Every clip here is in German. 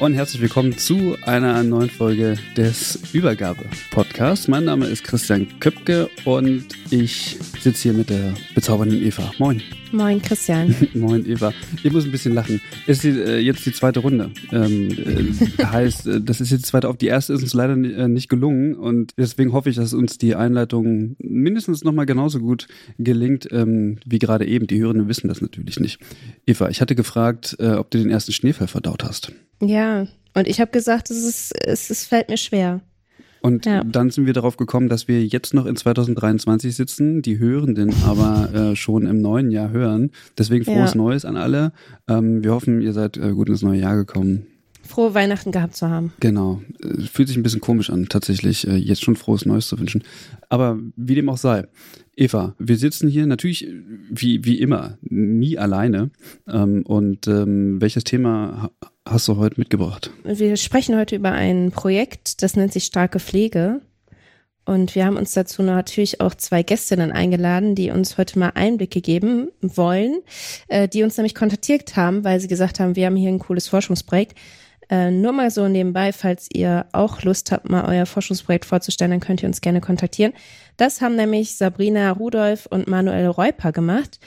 Und herzlich willkommen zu einer neuen Folge des Übergabe-Podcasts. Mein Name ist Christian Köpke und ich sitze hier mit der bezaubernden Eva. Moin. Moin, Christian. Moin, Eva. Ich muss ein bisschen lachen. Ist die, äh, jetzt die zweite Runde. Ähm, äh, heißt, äh, das ist jetzt die zweite auf. Die erste ist uns leider äh, nicht gelungen und deswegen hoffe ich, dass uns die Einleitung mindestens nochmal genauso gut gelingt ähm, wie gerade eben. Die Hörenden wissen das natürlich nicht. Eva, ich hatte gefragt, äh, ob du den ersten Schneefall verdaut hast. Ja, und ich habe gesagt, es, ist, es, es fällt mir schwer. Und ja. dann sind wir darauf gekommen, dass wir jetzt noch in 2023 sitzen, die Hörenden aber äh, schon im neuen Jahr hören. Deswegen frohes ja. Neues an alle. Ähm, wir hoffen, ihr seid äh, gut ins neue Jahr gekommen. Frohe Weihnachten gehabt zu haben. Genau. Äh, fühlt sich ein bisschen komisch an, tatsächlich, äh, jetzt schon frohes Neues zu wünschen. Aber wie dem auch sei. Eva, wir sitzen hier natürlich wie, wie immer, nie alleine. Ähm, und ähm, welches Thema hast du heute mitgebracht? Wir sprechen heute über ein Projekt, das nennt sich Starke Pflege. Und wir haben uns dazu natürlich auch zwei Gästinnen eingeladen, die uns heute mal Einblicke geben wollen, äh, die uns nämlich kontaktiert haben, weil sie gesagt haben, wir haben hier ein cooles Forschungsprojekt. Äh, nur mal so nebenbei, falls ihr auch Lust habt, mal euer Forschungsprojekt vorzustellen, dann könnt ihr uns gerne kontaktieren. Das haben nämlich Sabrina Rudolph und Manuel Reuper gemacht.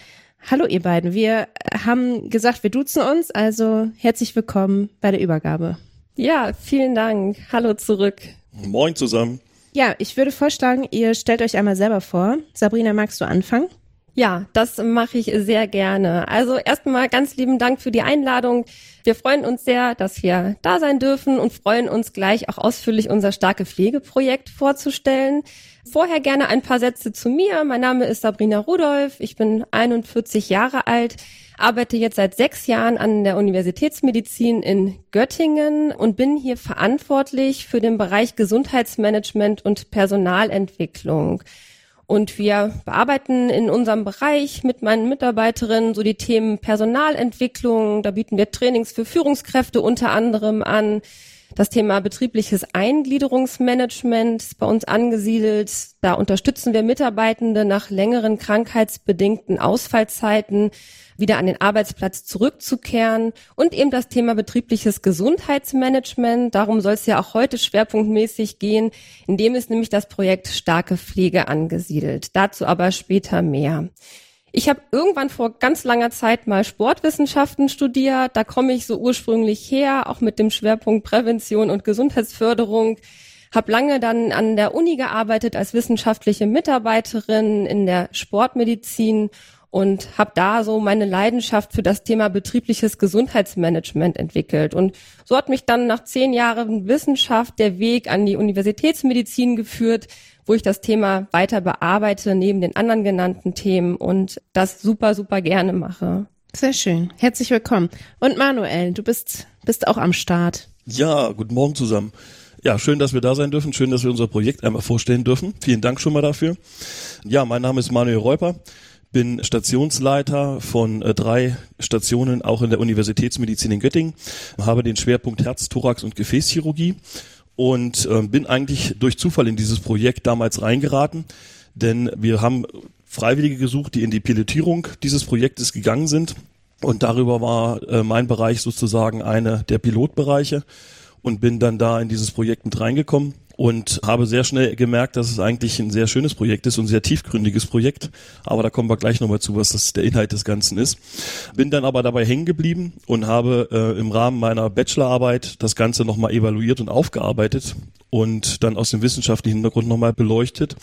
Hallo ihr beiden. Wir haben gesagt, wir duzen uns, also herzlich willkommen bei der Übergabe. Ja, vielen Dank. Hallo zurück. Moin zusammen. Ja, ich würde vorschlagen, ihr stellt euch einmal selber vor. Sabrina, magst du anfangen? Ja, das mache ich sehr gerne. Also erstmal ganz lieben Dank für die Einladung. Wir freuen uns sehr, dass wir da sein dürfen und freuen uns gleich auch ausführlich unser starke Pflegeprojekt vorzustellen. Vorher gerne ein paar Sätze zu mir. Mein Name ist Sabrina Rudolph. Ich bin 41 Jahre alt, arbeite jetzt seit sechs Jahren an der Universitätsmedizin in Göttingen und bin hier verantwortlich für den Bereich Gesundheitsmanagement und Personalentwicklung. Und wir bearbeiten in unserem Bereich mit meinen Mitarbeiterinnen so die Themen Personalentwicklung. Da bieten wir Trainings für Führungskräfte unter anderem an. Das Thema betriebliches Eingliederungsmanagement ist bei uns angesiedelt. Da unterstützen wir Mitarbeitende nach längeren krankheitsbedingten Ausfallzeiten wieder an den Arbeitsplatz zurückzukehren und eben das Thema betriebliches Gesundheitsmanagement. Darum soll es ja auch heute schwerpunktmäßig gehen. In dem ist nämlich das Projekt Starke Pflege angesiedelt. Dazu aber später mehr. Ich habe irgendwann vor ganz langer Zeit mal Sportwissenschaften studiert. Da komme ich so ursprünglich her, auch mit dem Schwerpunkt Prävention und Gesundheitsförderung. Hab lange dann an der Uni gearbeitet als wissenschaftliche Mitarbeiterin in der Sportmedizin und habe da so meine Leidenschaft für das Thema betriebliches Gesundheitsmanagement entwickelt. Und so hat mich dann nach zehn Jahren Wissenschaft der Weg an die Universitätsmedizin geführt, wo ich das Thema weiter bearbeite, neben den anderen genannten Themen und das super, super gerne mache. Sehr schön. Herzlich willkommen. Und Manuel, du bist, bist auch am Start. Ja, guten Morgen zusammen. Ja, schön, dass wir da sein dürfen. Schön, dass wir unser Projekt einmal vorstellen dürfen. Vielen Dank schon mal dafür. Ja, mein Name ist Manuel Reuper bin Stationsleiter von äh, drei Stationen auch in der Universitätsmedizin in Göttingen, habe den Schwerpunkt Herz, Thorax und Gefäßchirurgie und äh, bin eigentlich durch Zufall in dieses Projekt damals reingeraten, denn wir haben Freiwillige gesucht, die in die Pilotierung dieses Projektes gegangen sind und darüber war äh, mein Bereich sozusagen einer der Pilotbereiche und bin dann da in dieses Projekt mit reingekommen und habe sehr schnell gemerkt, dass es eigentlich ein sehr schönes Projekt ist und ein sehr tiefgründiges Projekt. Aber da kommen wir gleich nochmal zu, was das der Inhalt des Ganzen ist. Bin dann aber dabei hängen geblieben und habe äh, im Rahmen meiner Bachelorarbeit das Ganze nochmal evaluiert und aufgearbeitet und dann aus dem wissenschaftlichen Hintergrund nochmal beleuchtet,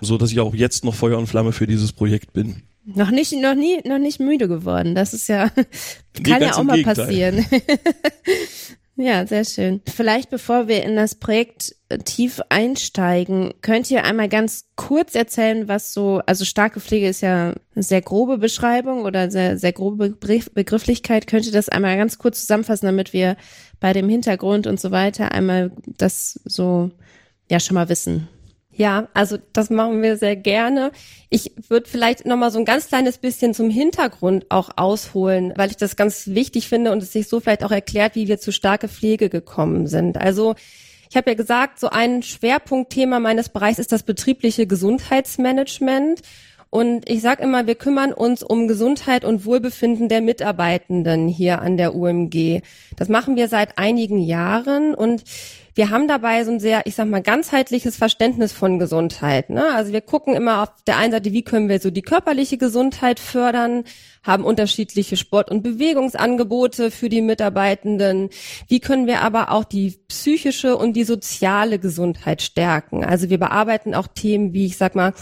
so dass ich auch jetzt noch Feuer und Flamme für dieses Projekt bin. Noch nicht, noch nie, noch nicht müde geworden. Das ist ja, kann nee, ja auch mal Gegenteil. passieren. Ja, sehr schön. Vielleicht bevor wir in das Projekt äh, tief einsteigen, könnt ihr einmal ganz kurz erzählen, was so, also starke Pflege ist ja eine sehr grobe Beschreibung oder sehr, sehr grobe Begrifflichkeit. Könnt ihr das einmal ganz kurz zusammenfassen, damit wir bei dem Hintergrund und so weiter einmal das so, ja, schon mal wissen? Ja, also das machen wir sehr gerne. Ich würde vielleicht noch mal so ein ganz kleines bisschen zum Hintergrund auch ausholen, weil ich das ganz wichtig finde und es sich so vielleicht auch erklärt, wie wir zu starke Pflege gekommen sind. Also ich habe ja gesagt, so ein Schwerpunktthema meines Bereichs ist das betriebliche Gesundheitsmanagement. Und ich sage immer, wir kümmern uns um Gesundheit und Wohlbefinden der Mitarbeitenden hier an der UMG. Das machen wir seit einigen Jahren und wir haben dabei so ein sehr, ich sag mal, ganzheitliches Verständnis von Gesundheit. Ne? Also wir gucken immer auf der einen Seite, wie können wir so die körperliche Gesundheit fördern, haben unterschiedliche Sport- und Bewegungsangebote für die Mitarbeitenden. Wie können wir aber auch die psychische und die soziale Gesundheit stärken? Also wir bearbeiten auch Themen wie, ich sag mal,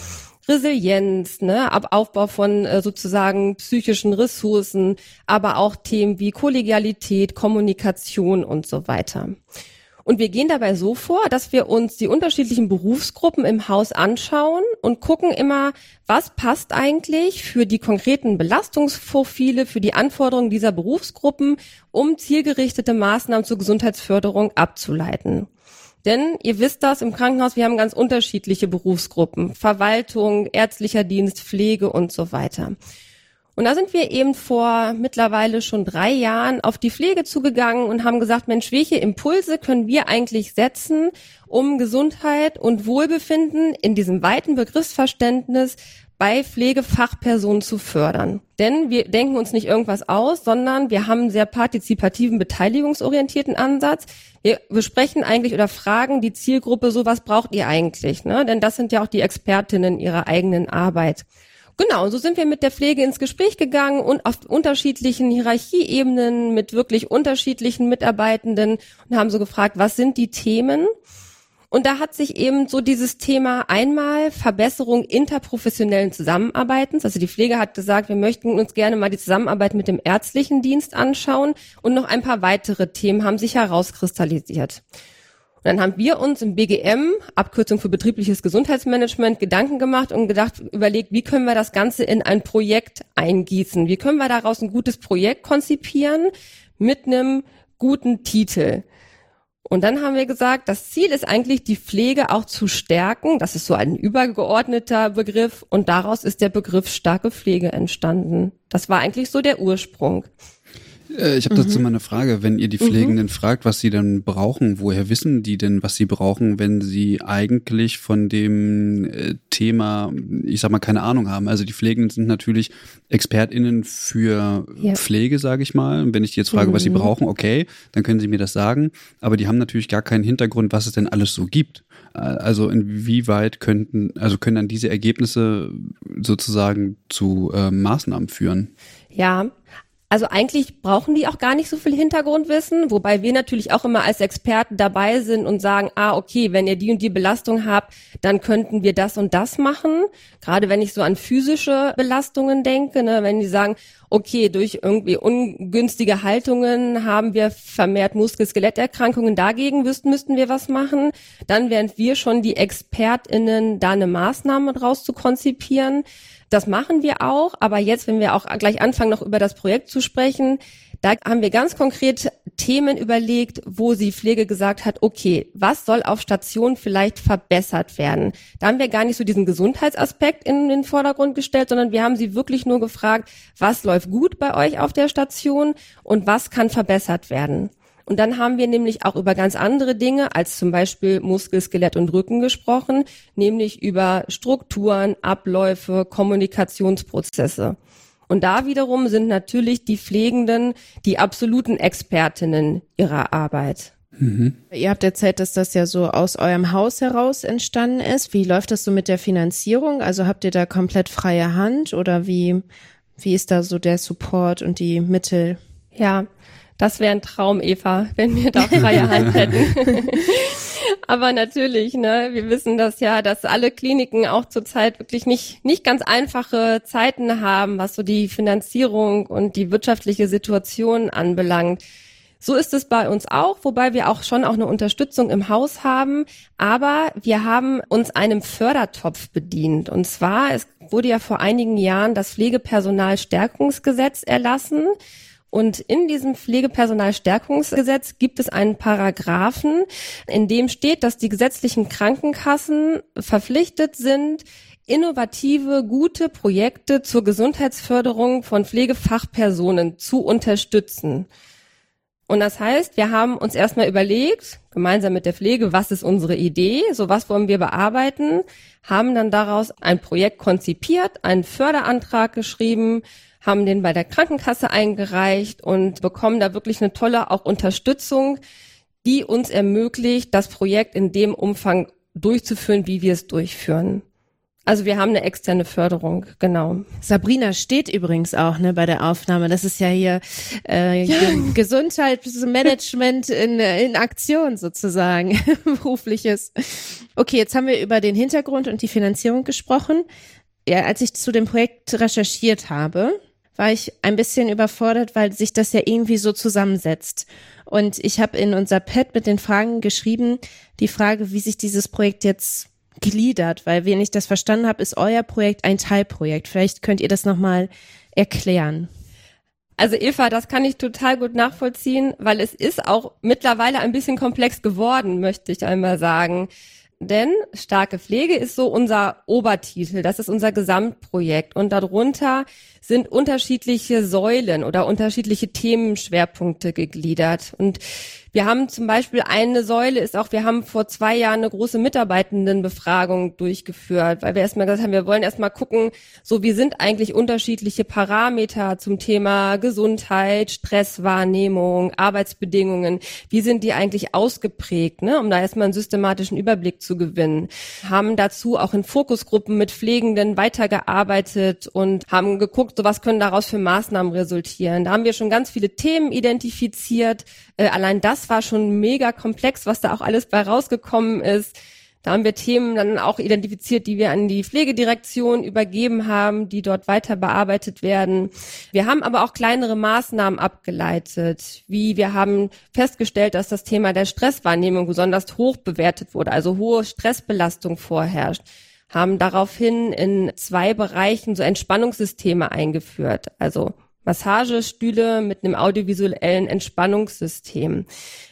Resilienz, ne, ab Aufbau von äh, sozusagen psychischen Ressourcen, aber auch Themen wie Kollegialität, Kommunikation und so weiter. Und wir gehen dabei so vor, dass wir uns die unterschiedlichen Berufsgruppen im Haus anschauen und gucken immer, was passt eigentlich für die konkreten Belastungsprofile, für die Anforderungen dieser Berufsgruppen, um zielgerichtete Maßnahmen zur Gesundheitsförderung abzuleiten. Denn ihr wisst das im Krankenhaus, wir haben ganz unterschiedliche Berufsgruppen. Verwaltung, ärztlicher Dienst, Pflege und so weiter. Und da sind wir eben vor mittlerweile schon drei Jahren auf die Pflege zugegangen und haben gesagt, Mensch, welche Impulse können wir eigentlich setzen, um Gesundheit und Wohlbefinden in diesem weiten Begriffsverständnis bei Pflegefachpersonen zu fördern. Denn wir denken uns nicht irgendwas aus, sondern wir haben einen sehr partizipativen, beteiligungsorientierten Ansatz. Wir besprechen eigentlich oder fragen die Zielgruppe so, was braucht ihr eigentlich? Ne? Denn das sind ja auch die Expertinnen ihrer eigenen Arbeit. Genau, so sind wir mit der Pflege ins Gespräch gegangen und auf unterschiedlichen Hierarchieebenen mit wirklich unterschiedlichen Mitarbeitenden und haben so gefragt, was sind die Themen? Und da hat sich eben so dieses Thema einmal Verbesserung interprofessionellen Zusammenarbeitens. Also die Pflege hat gesagt, wir möchten uns gerne mal die Zusammenarbeit mit dem ärztlichen Dienst anschauen und noch ein paar weitere Themen haben sich herauskristallisiert dann haben wir uns im BGM, Abkürzung für betriebliches Gesundheitsmanagement, Gedanken gemacht und gedacht, überlegt, wie können wir das Ganze in ein Projekt eingießen? Wie können wir daraus ein gutes Projekt konzipieren mit einem guten Titel? Und dann haben wir gesagt, das Ziel ist eigentlich, die Pflege auch zu stärken. Das ist so ein übergeordneter Begriff. Und daraus ist der Begriff starke Pflege entstanden. Das war eigentlich so der Ursprung. Äh, ich habe dazu mhm. mal eine Frage. Wenn ihr die mhm. Pflegenden mhm. fragt, was sie dann brauchen, woher wissen die denn, was sie brauchen, wenn sie eigentlich von dem äh, Thema, ich sag mal, keine Ahnung haben? Also die Pflegenden sind natürlich ExpertInnen für ja. Pflege, sage ich mal. Und wenn ich die jetzt frage, mhm. was sie mhm. brauchen, okay, dann können sie mir das sagen. Aber die haben natürlich gar keinen Hintergrund, was es denn alles so gibt. Äh, also inwieweit könnten, also können dann diese Ergebnisse sozusagen zu äh, Maßnahmen führen? Ja, also eigentlich brauchen die auch gar nicht so viel Hintergrundwissen, wobei wir natürlich auch immer als Experten dabei sind und sagen, ah, okay, wenn ihr die und die Belastung habt, dann könnten wir das und das machen. Gerade wenn ich so an physische Belastungen denke, ne, wenn die sagen, okay, durch irgendwie ungünstige Haltungen haben wir vermehrt Muskel-Skeletterkrankungen, dagegen müssten, müssten wir was machen, dann wären wir schon die ExpertInnen, da eine Maßnahme draus zu konzipieren. Das machen wir auch, aber jetzt, wenn wir auch gleich anfangen, noch über das Projekt zu sprechen, da haben wir ganz konkret Themen überlegt, wo sie Pflege gesagt hat, okay, was soll auf Station vielleicht verbessert werden? Da haben wir gar nicht so diesen Gesundheitsaspekt in den Vordergrund gestellt, sondern wir haben sie wirklich nur gefragt, was läuft gut bei euch auf der Station und was kann verbessert werden? Und dann haben wir nämlich auch über ganz andere Dinge als zum Beispiel Muskel, Skelett und Rücken gesprochen, nämlich über Strukturen, Abläufe, Kommunikationsprozesse. Und da wiederum sind natürlich die Pflegenden die absoluten Expertinnen ihrer Arbeit. Mhm. Ihr habt erzählt, dass das ja so aus eurem Haus heraus entstanden ist. Wie läuft das so mit der Finanzierung? Also habt ihr da komplett freie Hand oder wie, wie ist da so der Support und die Mittel? Ja, das wäre ein Traum, Eva, wenn wir da freie Hand hätten. Aber natürlich, ne, wir wissen das ja, dass alle Kliniken auch zurzeit wirklich nicht, nicht ganz einfache Zeiten haben, was so die Finanzierung und die wirtschaftliche Situation anbelangt. So ist es bei uns auch, wobei wir auch schon auch eine Unterstützung im Haus haben. Aber wir haben uns einem Fördertopf bedient. Und zwar, es wurde ja vor einigen Jahren das Pflegepersonalstärkungsgesetz erlassen. Und in diesem Pflegepersonalstärkungsgesetz gibt es einen Paragraphen, in dem steht, dass die gesetzlichen Krankenkassen verpflichtet sind, innovative, gute Projekte zur Gesundheitsförderung von Pflegefachpersonen zu unterstützen. Und das heißt, wir haben uns erstmal überlegt, gemeinsam mit der Pflege, was ist unsere Idee, so was wollen wir bearbeiten, haben dann daraus ein Projekt konzipiert, einen Förderantrag geschrieben, haben den bei der Krankenkasse eingereicht und bekommen da wirklich eine tolle auch Unterstützung, die uns ermöglicht, das Projekt in dem Umfang durchzuführen, wie wir es durchführen. Also wir haben eine externe Förderung, genau. Sabrina steht übrigens auch ne, bei der Aufnahme. Das ist ja hier äh, ja. Gesundheitsmanagement in, in Aktion sozusagen, berufliches. Okay, jetzt haben wir über den Hintergrund und die Finanzierung gesprochen. Ja, als ich zu dem Projekt recherchiert habe, war ich ein bisschen überfordert, weil sich das ja irgendwie so zusammensetzt. Und ich habe in unser Pad mit den Fragen geschrieben, die Frage, wie sich dieses Projekt jetzt gliedert, weil wenn ich das verstanden habe, ist euer Projekt ein Teilprojekt. Vielleicht könnt ihr das nochmal erklären. Also Eva, das kann ich total gut nachvollziehen, weil es ist auch mittlerweile ein bisschen komplex geworden, möchte ich einmal sagen. Denn starke Pflege ist so unser Obertitel, das ist unser Gesamtprojekt und darunter sind unterschiedliche Säulen oder unterschiedliche Themenschwerpunkte gegliedert. Und wir haben zum Beispiel eine Säule ist auch, wir haben vor zwei Jahren eine große Mitarbeitendenbefragung durchgeführt, weil wir erstmal gesagt haben, wir wollen erstmal gucken, so wie sind eigentlich unterschiedliche Parameter zum Thema Gesundheit, Stresswahrnehmung, Arbeitsbedingungen, wie sind die eigentlich ausgeprägt, ne, um da erstmal einen systematischen Überblick zu gewinnen. Haben dazu auch in Fokusgruppen mit Pflegenden weitergearbeitet und haben geguckt, so was können daraus für Maßnahmen resultieren. Da haben wir schon ganz viele Themen identifiziert. Äh, allein das war schon mega komplex, was da auch alles bei rausgekommen ist. Da haben wir Themen dann auch identifiziert, die wir an die Pflegedirektion übergeben haben, die dort weiter bearbeitet werden. Wir haben aber auch kleinere Maßnahmen abgeleitet, wie wir haben festgestellt, dass das Thema der Stresswahrnehmung besonders hoch bewertet wurde, also hohe Stressbelastung vorherrscht haben daraufhin in zwei Bereichen so Entspannungssysteme eingeführt. Also Massagestühle mit einem audiovisuellen Entspannungssystem.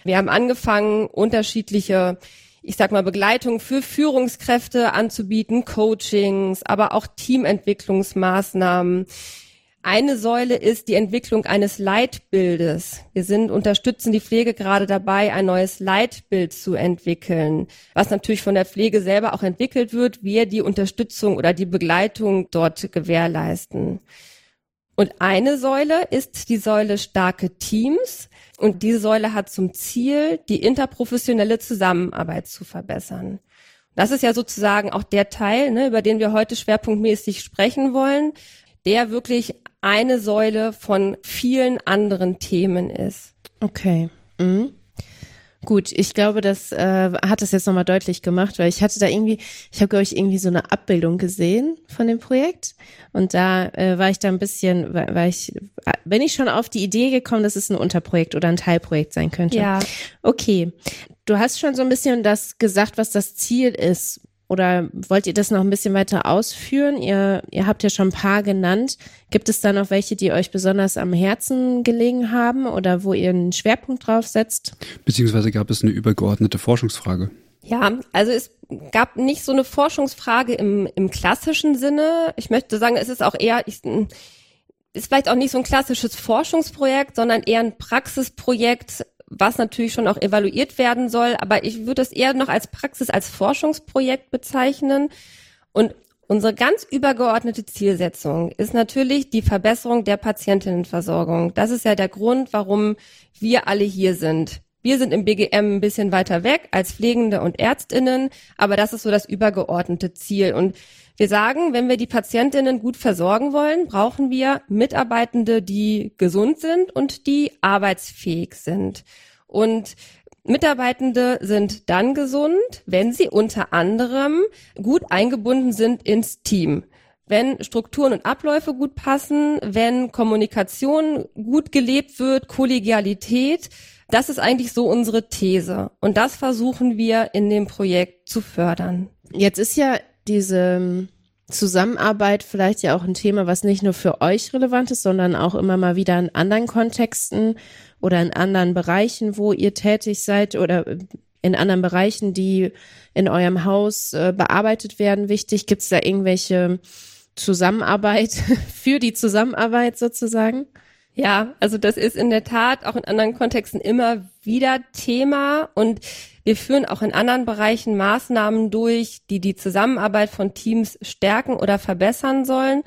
Wir haben angefangen, unterschiedliche, ich sag mal, Begleitung für Führungskräfte anzubieten, Coachings, aber auch Teamentwicklungsmaßnahmen. Eine Säule ist die Entwicklung eines Leitbildes. Wir sind, unterstützen die Pflege gerade dabei, ein neues Leitbild zu entwickeln, was natürlich von der Pflege selber auch entwickelt wird, wir die Unterstützung oder die Begleitung dort gewährleisten. Und eine Säule ist die Säule starke Teams. Und diese Säule hat zum Ziel, die interprofessionelle Zusammenarbeit zu verbessern. Das ist ja sozusagen auch der Teil, ne, über den wir heute schwerpunktmäßig sprechen wollen, der wirklich eine Säule von vielen anderen Themen ist. Okay. Mhm. Gut, ich glaube, das äh, hat es jetzt nochmal deutlich gemacht, weil ich hatte da irgendwie, ich habe, glaube ich, irgendwie so eine Abbildung gesehen von dem Projekt. Und da äh, war ich da ein bisschen, weil, weil ich, wenn ich schon auf die Idee gekommen, dass es ein Unterprojekt oder ein Teilprojekt sein könnte. Ja. Okay. Du hast schon so ein bisschen das gesagt, was das Ziel ist oder wollt ihr das noch ein bisschen weiter ausführen? Ihr, ihr habt ja schon ein paar genannt. Gibt es da noch welche, die euch besonders am Herzen gelegen haben oder wo ihr einen Schwerpunkt drauf setzt? Beziehungsweise gab es eine übergeordnete Forschungsfrage? Ja, also es gab nicht so eine Forschungsfrage im, im klassischen Sinne. Ich möchte sagen, es ist auch eher, ich, ist vielleicht auch nicht so ein klassisches Forschungsprojekt, sondern eher ein Praxisprojekt, was natürlich schon auch evaluiert werden soll. Aber ich würde es eher noch als Praxis, als Forschungsprojekt bezeichnen. Und unsere ganz übergeordnete Zielsetzung ist natürlich die Verbesserung der Patientinnenversorgung. Das ist ja der Grund, warum wir alle hier sind. Wir sind im BGM ein bisschen weiter weg als Pflegende und Ärztinnen, aber das ist so das übergeordnete Ziel. Und wir sagen, wenn wir die Patientinnen gut versorgen wollen, brauchen wir Mitarbeitende, die gesund sind und die arbeitsfähig sind. Und Mitarbeitende sind dann gesund, wenn sie unter anderem gut eingebunden sind ins Team wenn Strukturen und Abläufe gut passen, wenn Kommunikation gut gelebt wird, Kollegialität, das ist eigentlich so unsere These. Und das versuchen wir in dem Projekt zu fördern. Jetzt ist ja diese Zusammenarbeit vielleicht ja auch ein Thema, was nicht nur für euch relevant ist, sondern auch immer mal wieder in anderen Kontexten oder in anderen Bereichen, wo ihr tätig seid oder in anderen Bereichen, die in eurem Haus äh, bearbeitet werden, wichtig. Gibt es da irgendwelche Zusammenarbeit für die Zusammenarbeit sozusagen? Ja, also das ist in der Tat auch in anderen Kontexten immer wieder Thema und wir führen auch in anderen Bereichen Maßnahmen durch, die die Zusammenarbeit von Teams stärken oder verbessern sollen.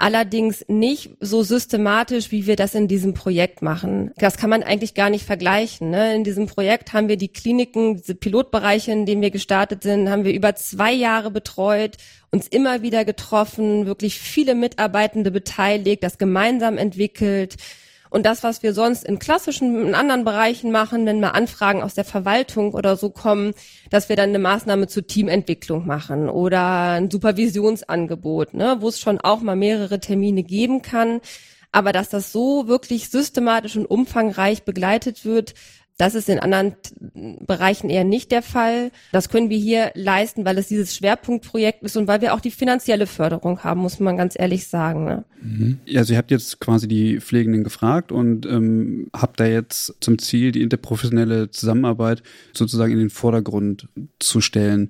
Allerdings nicht so systematisch, wie wir das in diesem Projekt machen. Das kann man eigentlich gar nicht vergleichen. Ne? In diesem Projekt haben wir die Kliniken, diese Pilotbereiche, in denen wir gestartet sind, haben wir über zwei Jahre betreut, uns immer wieder getroffen, wirklich viele Mitarbeitende beteiligt, das gemeinsam entwickelt, und das, was wir sonst in klassischen, in anderen Bereichen machen, wenn mal Anfragen aus der Verwaltung oder so kommen, dass wir dann eine Maßnahme zur Teamentwicklung machen oder ein Supervisionsangebot, ne, wo es schon auch mal mehrere Termine geben kann. Aber dass das so wirklich systematisch und umfangreich begleitet wird, das ist in anderen Bereichen eher nicht der Fall. Das können wir hier leisten, weil es dieses Schwerpunktprojekt ist und weil wir auch die finanzielle Förderung haben, muss man ganz ehrlich sagen. Ne? Mhm. Also ihr habt jetzt quasi die Pflegenden gefragt und ähm, habt da jetzt zum Ziel, die interprofessionelle Zusammenarbeit sozusagen in den Vordergrund zu stellen.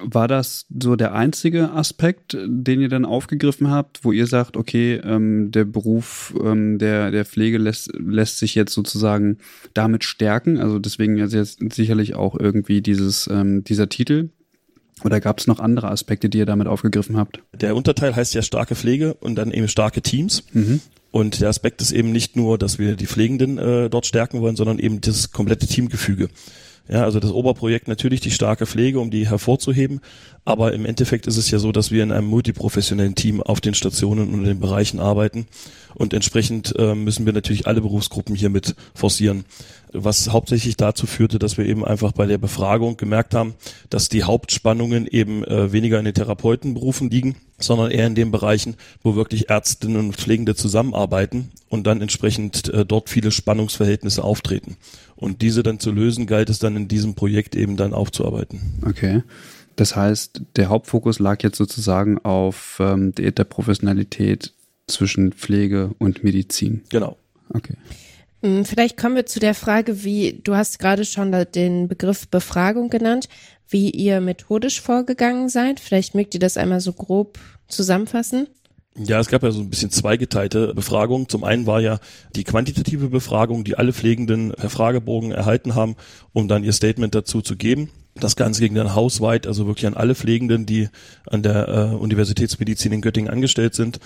War das so der einzige Aspekt, den ihr dann aufgegriffen habt, wo ihr sagt, okay, ähm, der Beruf ähm, der, der Pflege lässt, lässt sich jetzt sozusagen damit stärken? Also deswegen jetzt sicherlich auch irgendwie dieses, ähm, dieser Titel. Oder gab es noch andere Aspekte, die ihr damit aufgegriffen habt? Der Unterteil heißt ja starke Pflege und dann eben starke Teams. Mhm. Und der Aspekt ist eben nicht nur, dass wir die Pflegenden äh, dort stärken wollen, sondern eben das komplette Teamgefüge. Ja, also das Oberprojekt natürlich die starke Pflege, um die hervorzuheben. Aber im Endeffekt ist es ja so, dass wir in einem multiprofessionellen Team auf den Stationen und in den Bereichen arbeiten. Und entsprechend äh, müssen wir natürlich alle Berufsgruppen hier mit forcieren. Was hauptsächlich dazu führte, dass wir eben einfach bei der Befragung gemerkt haben, dass die Hauptspannungen eben äh, weniger in den Therapeutenberufen liegen, sondern eher in den Bereichen, wo wirklich Ärztinnen und Pflegende zusammenarbeiten und dann entsprechend äh, dort viele Spannungsverhältnisse auftreten. Und diese dann zu lösen, galt es dann in diesem Projekt eben dann aufzuarbeiten. Okay. Das heißt, der Hauptfokus lag jetzt sozusagen auf ähm, der Professionalität zwischen Pflege und Medizin. Genau. Okay. Hm, vielleicht kommen wir zu der Frage, wie, du hast gerade schon den Begriff Befragung genannt, wie ihr methodisch vorgegangen seid. Vielleicht mögt ihr das einmal so grob zusammenfassen. Ja, es gab ja so ein bisschen zweigeteilte Befragungen. Zum einen war ja die quantitative Befragung, die alle Pflegenden per Fragebogen erhalten haben, um dann ihr Statement dazu zu geben. Das Ganze ging dann hausweit, also wirklich an alle Pflegenden, die an der äh, Universitätsmedizin in Göttingen angestellt sind.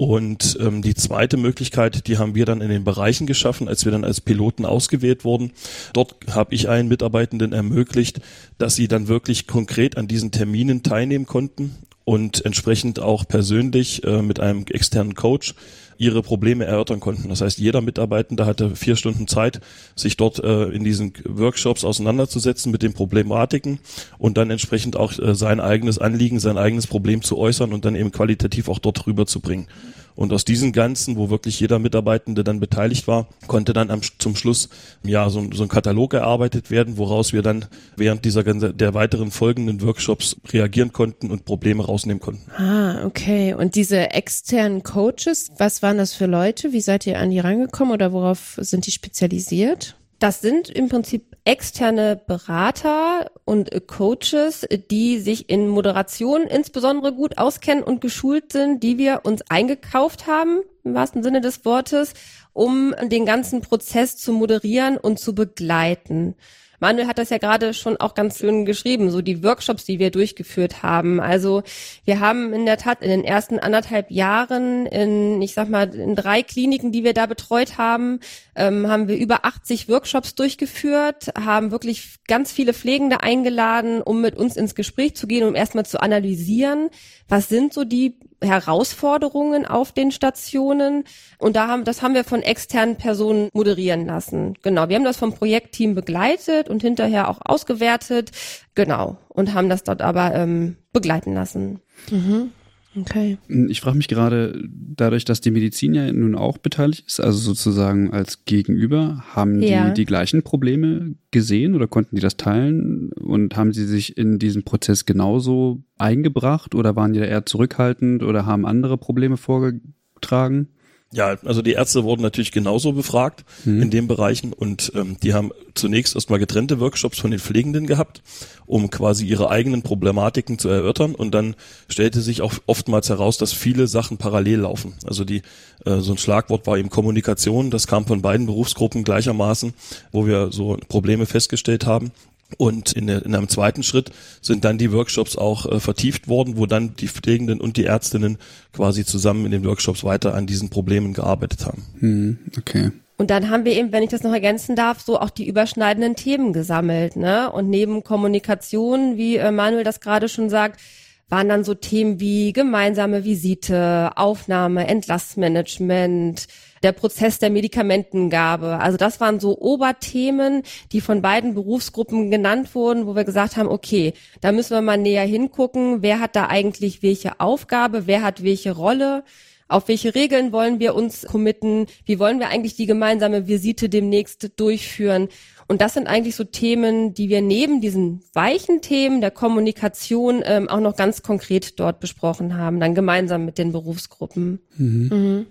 Und ähm, die zweite Möglichkeit, die haben wir dann in den Bereichen geschaffen, als wir dann als Piloten ausgewählt wurden. Dort habe ich allen Mitarbeitenden ermöglicht, dass sie dann wirklich konkret an diesen Terminen teilnehmen konnten und entsprechend auch persönlich äh, mit einem externen Coach ihre Probleme erörtern konnten. Das heißt, jeder Mitarbeitende hatte vier Stunden Zeit, sich dort äh, in diesen Workshops auseinanderzusetzen mit den Problematiken und dann entsprechend auch äh, sein eigenes Anliegen, sein eigenes Problem zu äußern und dann eben qualitativ auch dort rüberzubringen. Und aus diesen ganzen, wo wirklich jeder Mitarbeitende dann beteiligt war, konnte dann am, zum Schluss ja so, so ein Katalog erarbeitet werden, woraus wir dann während dieser der weiteren folgenden Workshops reagieren konnten und Probleme rausnehmen konnten. Ah, okay. Und diese externen Coaches, was waren das für Leute? Wie seid ihr an die rangekommen oder worauf sind die spezialisiert? Das sind im Prinzip externe Berater und Coaches, die sich in Moderation insbesondere gut auskennen und geschult sind, die wir uns eingekauft haben, im wahrsten Sinne des Wortes, um den ganzen Prozess zu moderieren und zu begleiten. Manuel hat das ja gerade schon auch ganz schön geschrieben, so die Workshops, die wir durchgeführt haben. Also wir haben in der Tat in den ersten anderthalb Jahren in, ich sag mal, in drei Kliniken, die wir da betreut haben, ähm, haben wir über 80 Workshops durchgeführt, haben wirklich ganz viele Pflegende eingeladen, um mit uns ins Gespräch zu gehen, um erstmal zu analysieren, was sind so die Herausforderungen auf den Stationen. Und da haben, das haben wir von externen Personen moderieren lassen. Genau. Wir haben das vom Projektteam begleitet und hinterher auch ausgewertet. Genau. Und haben das dort aber ähm, begleiten lassen. Mhm. Okay. Ich frage mich gerade, dadurch, dass die Medizin ja nun auch beteiligt ist, also sozusagen als Gegenüber, haben Ja. die die gleichen Probleme gesehen oder konnten die das teilen? Und haben sie sich in diesen Prozess genauso eingebracht oder waren die da eher zurückhaltend oder haben andere Probleme vorgetragen? Ja, also die Ärzte wurden natürlich genauso befragt Mhm. in den Bereichen und ähm, die haben zunächst erstmal getrennte Workshops von den Pflegenden gehabt, um quasi ihre eigenen Problematiken zu erörtern und dann stellte sich auch oftmals heraus, dass viele Sachen parallel laufen. Also die äh, so ein Schlagwort war eben Kommunikation, das kam von beiden Berufsgruppen gleichermaßen, wo wir so Probleme festgestellt haben. Und in, in einem zweiten Schritt sind dann die Workshops auch äh, vertieft worden, wo dann die Pflegenden und die Ärztinnen quasi zusammen in den Workshops weiter an diesen Problemen gearbeitet haben. Hm, okay. Und dann haben wir eben, wenn ich das noch ergänzen darf, so auch die überschneidenden Themen gesammelt, ne? Und neben Kommunikation, wie äh, Manuel das gerade schon sagt, waren dann so Themen wie gemeinsame Visite, Aufnahme, Entlassmanagement, der Prozess der Medikamentengabe. Also das waren so Oberthemen, die von beiden Berufsgruppen genannt wurden, wo wir gesagt haben, okay, da müssen wir mal näher hingucken, wer hat da eigentlich welche Aufgabe, wer hat welche Rolle. Auf welche Regeln wollen wir uns committen? Wie wollen wir eigentlich die gemeinsame Visite demnächst durchführen? Und das sind eigentlich so Themen, die wir neben diesen weichen Themen der Kommunikation ähm, auch noch ganz konkret dort besprochen haben, dann gemeinsam mit den Berufsgruppen. Mhm.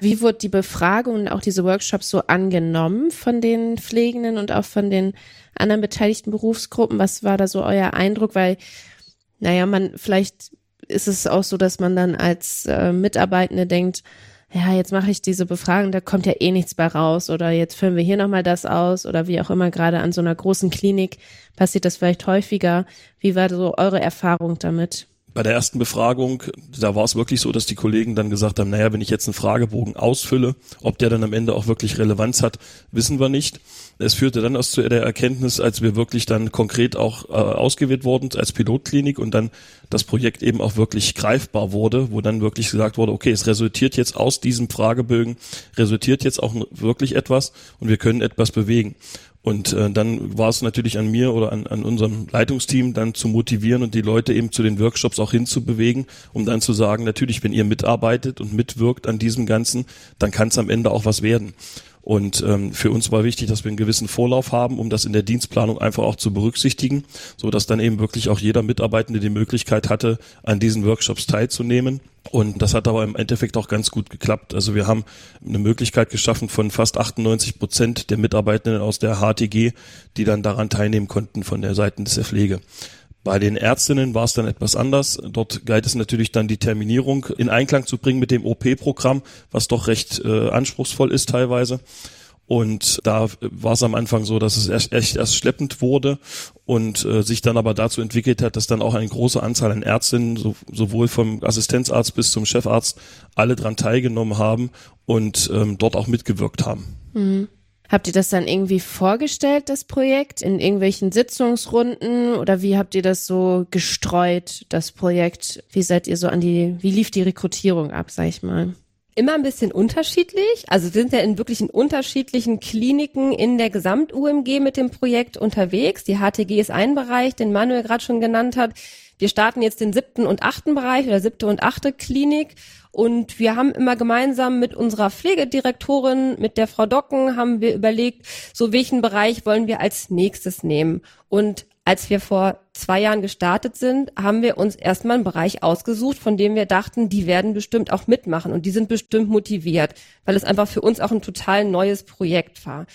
Wie wurde die Befragung und auch diese Workshops so angenommen von den Pflegenden und auch von den anderen beteiligten Berufsgruppen? Was war da so euer Eindruck? Weil, naja, man, vielleicht ist es auch so, dass man dann als äh, Mitarbeitende denkt, ja, jetzt mache ich diese Befragung, da kommt ja eh nichts bei raus oder jetzt füllen wir hier nochmal das aus oder wie auch immer, gerade an so einer großen Klinik passiert das vielleicht häufiger. Wie war so eure Erfahrung damit? Bei der ersten Befragung, da war es wirklich so, dass die Kollegen dann gesagt haben, naja, wenn ich jetzt einen Fragebogen ausfülle, ob der dann am Ende auch wirklich Relevanz hat, wissen wir nicht. Es führte dann erst zu der Erkenntnis, als wir wirklich dann konkret auch äh, ausgewählt wurden als Pilotklinik und dann das Projekt eben auch wirklich greifbar wurde, wo dann wirklich gesagt wurde, okay, es resultiert jetzt aus diesem Fragebögen, resultiert jetzt auch wirklich etwas und wir können etwas bewegen. Und äh, dann war es natürlich an mir oder an, an unserem Leitungsteam dann zu motivieren und die Leute eben zu den Workshops auch hinzubewegen, um dann zu sagen, natürlich, wenn ihr mitarbeitet und mitwirkt an diesem Ganzen, dann kann es am Ende auch was werden. Und ähm, für uns war wichtig, dass wir einen gewissen Vorlauf haben, um das in der Dienstplanung einfach auch zu berücksichtigen, so dass dann eben wirklich auch jeder Mitarbeitende die Möglichkeit hatte, an diesen Workshops teilzunehmen. Und das hat aber im Endeffekt auch ganz gut geklappt. Also wir haben eine Möglichkeit geschaffen von fast 98 Prozent der Mitarbeitenden aus der HTG, die dann daran teilnehmen konnten von der Seite der Pflege. Bei den Ärztinnen war es dann etwas anders. Dort galt es natürlich dann die Terminierung in Einklang zu bringen mit dem OP-Programm, was doch recht äh, anspruchsvoll ist teilweise. Und da war es am Anfang so, dass es echt, echt erst schleppend wurde und äh, sich dann aber dazu entwickelt hat, dass dann auch eine große Anzahl an Ärztinnen, so, sowohl vom Assistenzarzt bis zum Chefarzt, alle dran teilgenommen haben und ähm, dort auch mitgewirkt haben. Mhm. Habt ihr das dann irgendwie vorgestellt, das Projekt, in irgendwelchen Sitzungsrunden oder wie habt ihr das so gestreut, das Projekt? Wie seid ihr so an die, wie lief die Rekrutierung ab, sag ich mal? Immer ein bisschen unterschiedlich. Also sind ja in wirklich in unterschiedlichen Kliniken in der Gesamt-UMG mit dem Projekt unterwegs. Die HTG ist ein Bereich, den Manuel gerade schon genannt hat. Wir starten jetzt den siebten und achten Bereich oder siebte und achte Klinik. Und wir haben immer gemeinsam mit unserer Pflegedirektorin, mit der Frau Docken, haben wir überlegt, so welchen Bereich wollen wir als nächstes nehmen. Und als wir vor zwei Jahren gestartet sind, haben wir uns erstmal einen Bereich ausgesucht, von dem wir dachten, die werden bestimmt auch mitmachen und die sind bestimmt motiviert, weil es einfach für uns auch ein total neues Projekt war.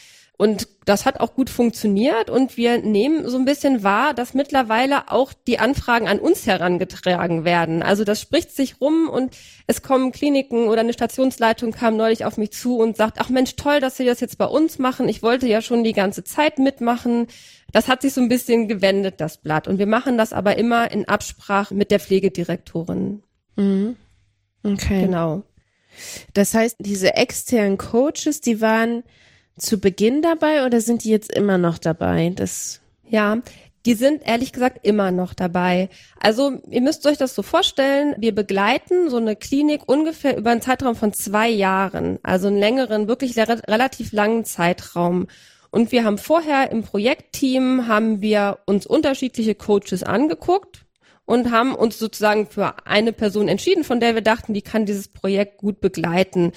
Und das hat auch gut funktioniert und wir nehmen so ein bisschen wahr, dass mittlerweile auch die Anfragen an uns herangetragen werden. Also das spricht sich rum und es kommen Kliniken oder eine Stationsleitung kam neulich auf mich zu und sagt, ach Mensch, toll, dass Sie das jetzt bei uns machen. Ich wollte ja schon die ganze Zeit mitmachen. Das hat sich so ein bisschen gewendet, das Blatt. Und wir machen das aber immer in Absprache mit der Pflegedirektorin. Mhm. Okay. Genau. Das heißt, diese externen Coaches, die waren zu Beginn dabei oder sind die jetzt immer noch dabei? Das ja, die sind ehrlich gesagt immer noch dabei. Also ihr müsst euch das so vorstellen, wir begleiten so eine Klinik ungefähr über einen Zeitraum von zwei Jahren, also einen längeren, wirklich relativ langen Zeitraum. Und wir haben vorher im Projektteam, haben wir uns unterschiedliche Coaches angeguckt und haben uns sozusagen für eine Person entschieden, von der wir dachten, die kann dieses Projekt gut begleiten.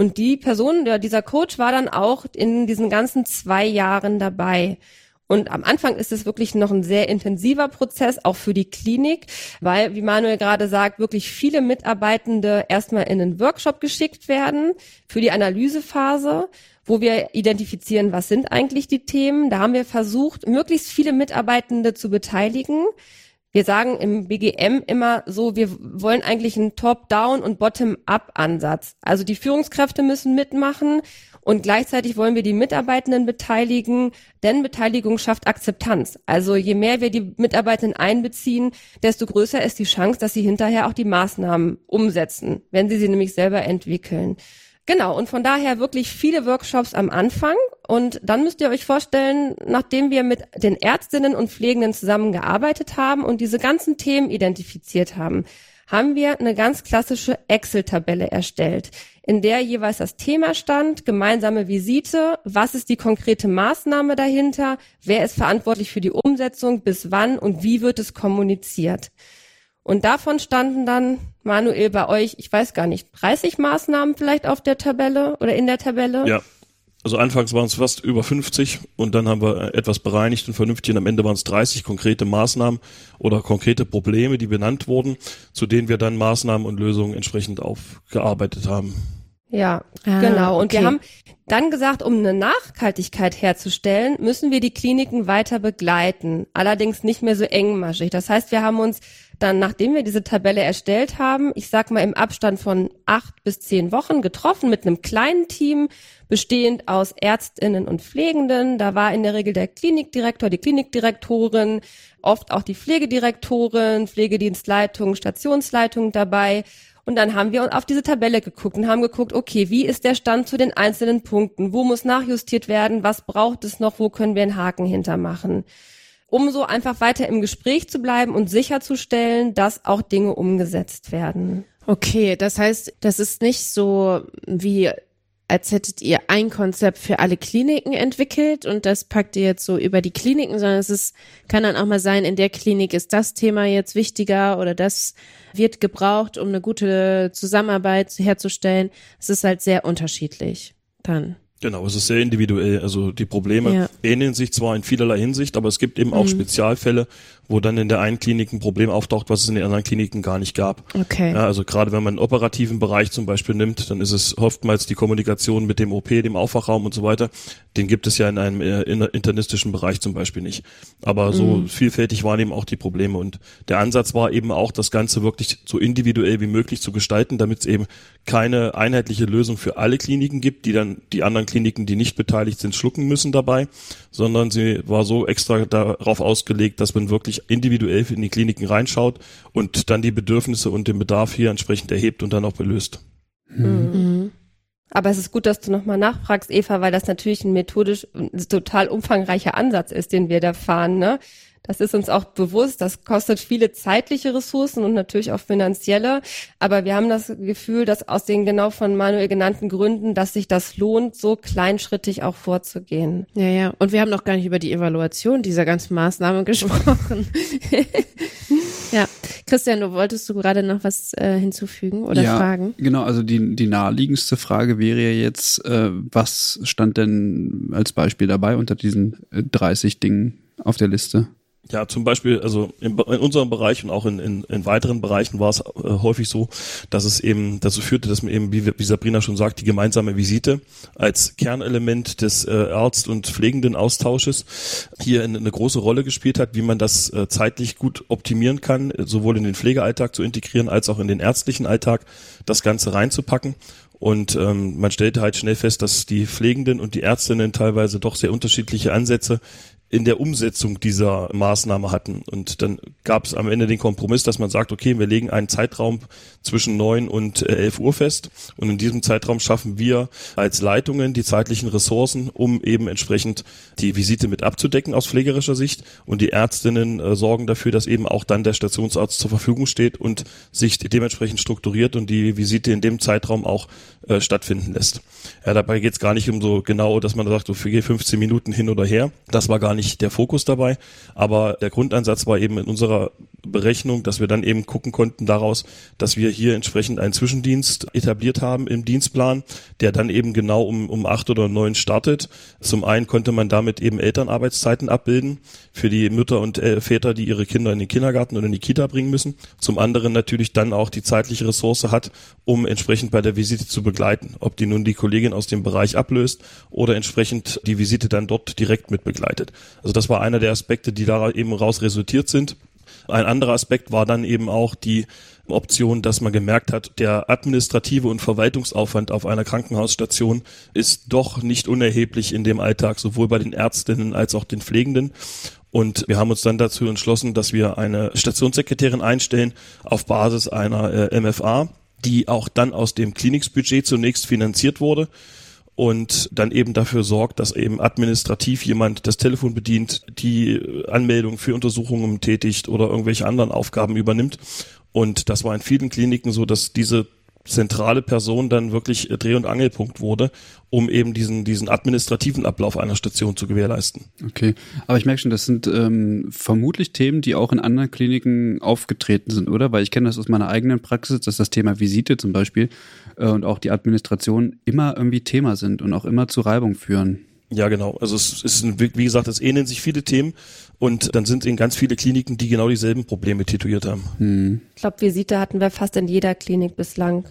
Und die Person, der, dieser Coach war dann auch in diesen ganzen zwei Jahren dabei. Und am Anfang ist es wirklich noch ein sehr intensiver Prozess, auch für die Klinik, weil, wie Manuel gerade sagt, wirklich viele Mitarbeitende erstmal in einen Workshop geschickt werden für die Analysephase wo wir identifizieren, was sind eigentlich die Themen. Da haben wir versucht, möglichst viele Mitarbeitende zu beteiligen. Wir sagen im BGM immer so, wir wollen eigentlich einen Top-Down- und Bottom-up-Ansatz. Also die Führungskräfte müssen mitmachen und gleichzeitig wollen wir die Mitarbeitenden beteiligen, denn Beteiligung schafft Akzeptanz. Also je mehr wir die Mitarbeitenden einbeziehen, desto größer ist die Chance, dass sie hinterher auch die Maßnahmen umsetzen, wenn sie sie nämlich selber entwickeln. Genau, und von daher wirklich viele Workshops am Anfang. Und dann müsst ihr euch vorstellen, nachdem wir mit den Ärztinnen und Pflegenden zusammengearbeitet haben und diese ganzen Themen identifiziert haben, haben wir eine ganz klassische Excel-Tabelle erstellt, in der jeweils das Thema stand, gemeinsame Visite, was ist die konkrete Maßnahme dahinter, wer ist verantwortlich für die Umsetzung, bis wann und wie wird es kommuniziert. Und davon standen dann, Manuel, bei euch, ich weiß gar nicht, 30 Maßnahmen vielleicht auf der Tabelle oder in der Tabelle? Ja. Also anfangs waren es fast über 50 und dann haben wir etwas bereinigt und vernünftig und am Ende waren es 30 konkrete Maßnahmen oder konkrete Probleme, die benannt wurden, zu denen wir dann Maßnahmen und Lösungen entsprechend aufgearbeitet haben. Ja, ah, genau. Und okay. wir haben dann gesagt, um eine Nachhaltigkeit herzustellen, müssen wir die Kliniken weiter begleiten. Allerdings nicht mehr so engmaschig. Das heißt, wir haben uns dann, nachdem wir diese Tabelle erstellt haben, ich sag mal im Abstand von acht bis zehn Wochen getroffen mit einem kleinen Team, bestehend aus Ärztinnen und Pflegenden. Da war in der Regel der Klinikdirektor, die Klinikdirektorin, oft auch die Pflegedirektorin, Pflegedienstleitung, Stationsleitung dabei und dann haben wir auf diese Tabelle geguckt und haben geguckt, okay, wie ist der Stand zu den einzelnen Punkten? Wo muss nachjustiert werden? Was braucht es noch? Wo können wir einen Haken hintermachen? Um so einfach weiter im Gespräch zu bleiben und sicherzustellen, dass auch Dinge umgesetzt werden. Okay, das heißt, das ist nicht so wie als hättet ihr ein Konzept für alle Kliniken entwickelt und das packt ihr jetzt so über die Kliniken, sondern es ist, kann dann auch mal sein, in der Klinik ist das Thema jetzt wichtiger oder das wird gebraucht, um eine gute Zusammenarbeit herzustellen. Es ist halt sehr unterschiedlich dann. Genau, es ist sehr individuell. Also die Probleme ja. ähneln sich zwar in vielerlei Hinsicht, aber es gibt eben auch mhm. Spezialfälle, wo dann in der einen Klinik ein Problem auftaucht, was es in den anderen Kliniken gar nicht gab. Okay. Ja, also gerade wenn man einen operativen Bereich zum Beispiel nimmt, dann ist es oftmals die Kommunikation mit dem OP, dem Aufwachraum und so weiter. Den gibt es ja in einem äh, internistischen Bereich zum Beispiel nicht. Aber so mhm. vielfältig waren eben auch die Probleme. Und der Ansatz war eben auch, das Ganze wirklich so individuell wie möglich zu gestalten, damit es eben keine einheitliche Lösung für alle Kliniken gibt, die dann die anderen Kliniken, die nicht beteiligt sind, schlucken müssen dabei, sondern sie war so extra darauf ausgelegt, dass man wirklich individuell in die Kliniken reinschaut und dann die Bedürfnisse und den Bedarf hier entsprechend erhebt und dann auch belöst. Mhm. Aber es ist gut, dass du nochmal nachfragst, Eva, weil das natürlich ein methodisch ein total umfangreicher Ansatz ist, den wir da fahren. Ne? Das ist uns auch bewusst. Das kostet viele zeitliche Ressourcen und natürlich auch finanzielle. Aber wir haben das Gefühl, dass aus den genau von Manuel genannten Gründen, dass sich das lohnt, so kleinschrittig auch vorzugehen. Ja, ja. Und wir haben noch gar nicht über die Evaluation dieser ganzen Maßnahmen gesprochen. ja. Christian, du wolltest du gerade noch was äh, hinzufügen oder ja, fragen? Genau, also die, die naheliegendste Frage wäre ja jetzt, äh, was stand denn als Beispiel dabei unter diesen 30 äh, Dingen auf der Liste? Ja, zum Beispiel, also in, in unserem Bereich und auch in, in, in weiteren Bereichen war es äh, häufig so, dass es eben dazu führte, dass man eben, wie, wie Sabrina schon sagt, die gemeinsame Visite als Kernelement des äh, Arzt- und pflegenden Austausches hier in, eine große Rolle gespielt hat, wie man das äh, zeitlich gut optimieren kann, sowohl in den Pflegealltag zu integrieren, als auch in den ärztlichen Alltag das Ganze reinzupacken. Und ähm, man stellte halt schnell fest, dass die Pflegenden und die Ärztinnen teilweise doch sehr unterschiedliche Ansätze in der Umsetzung dieser Maßnahme hatten. Und dann gab es am Ende den Kompromiss, dass man sagt, okay, wir legen einen Zeitraum zwischen neun und äh, elf Uhr fest. Und in diesem Zeitraum schaffen wir als Leitungen die zeitlichen Ressourcen, um eben entsprechend die Visite mit abzudecken aus pflegerischer Sicht. Und die Ärztinnen äh, sorgen dafür, dass eben auch dann der Stationsarzt zur Verfügung steht und sich dementsprechend strukturiert und die Visite in dem Zeitraum auch äh, stattfinden lässt. Ja, dabei geht es gar nicht um so genau, dass man sagt, so für 15 Minuten hin oder her. Das war gar nicht der Fokus dabei. Aber der Grundansatz war eben in unserer Berechnung, dass wir dann eben gucken konnten daraus, dass wir hier entsprechend einen Zwischendienst etabliert haben im Dienstplan, der dann eben genau um, um acht oder neun startet. Zum einen konnte man damit eben Elternarbeitszeiten abbilden für die Mütter und äh, Väter, die ihre Kinder in den Kindergarten oder in die Kita bringen müssen. Zum anderen natürlich dann auch die zeitliche Ressource hat, um entsprechend bei der Visite zu begleiten. Ob die nun die Kollegin aus dem Bereich ablöst oder entsprechend die Visite dann dort direkt mit begleitet. Also das war einer der Aspekte, die da eben raus resultiert sind. Ein anderer Aspekt war dann eben auch die Option, dass man gemerkt hat, der administrative und Verwaltungsaufwand auf einer Krankenhausstation ist doch nicht unerheblich in dem Alltag, sowohl bei den Ärztinnen als auch den Pflegenden. Und wir haben uns dann dazu entschlossen, dass wir eine Stationssekretärin einstellen auf Basis einer äh, MFA, die auch dann aus dem Kliniksbudget zunächst finanziert wurde und dann eben dafür sorgt, dass eben administrativ jemand das Telefon bedient, die Anmeldung für Untersuchungen tätigt oder irgendwelche anderen Aufgaben übernimmt. Und das war in vielen Kliniken so, dass diese zentrale Person dann wirklich Dreh- und Angelpunkt wurde, um eben diesen, diesen administrativen Ablauf einer Station zu gewährleisten. Okay, aber ich merke schon, das sind ähm, vermutlich Themen, die auch in anderen Kliniken aufgetreten sind, oder? Weil ich kenne das aus meiner eigenen Praxis, dass das Thema Visite zum Beispiel äh, und auch die Administration immer irgendwie Thema sind und auch immer zu Reibung führen. Ja, genau. Also es ist, wie gesagt, es ähneln sich viele Themen und dann sind in ganz viele Kliniken, die genau dieselben Probleme tituiert haben. Hm. Ich glaube, Visite hatten wir fast in jeder Klinik bislang.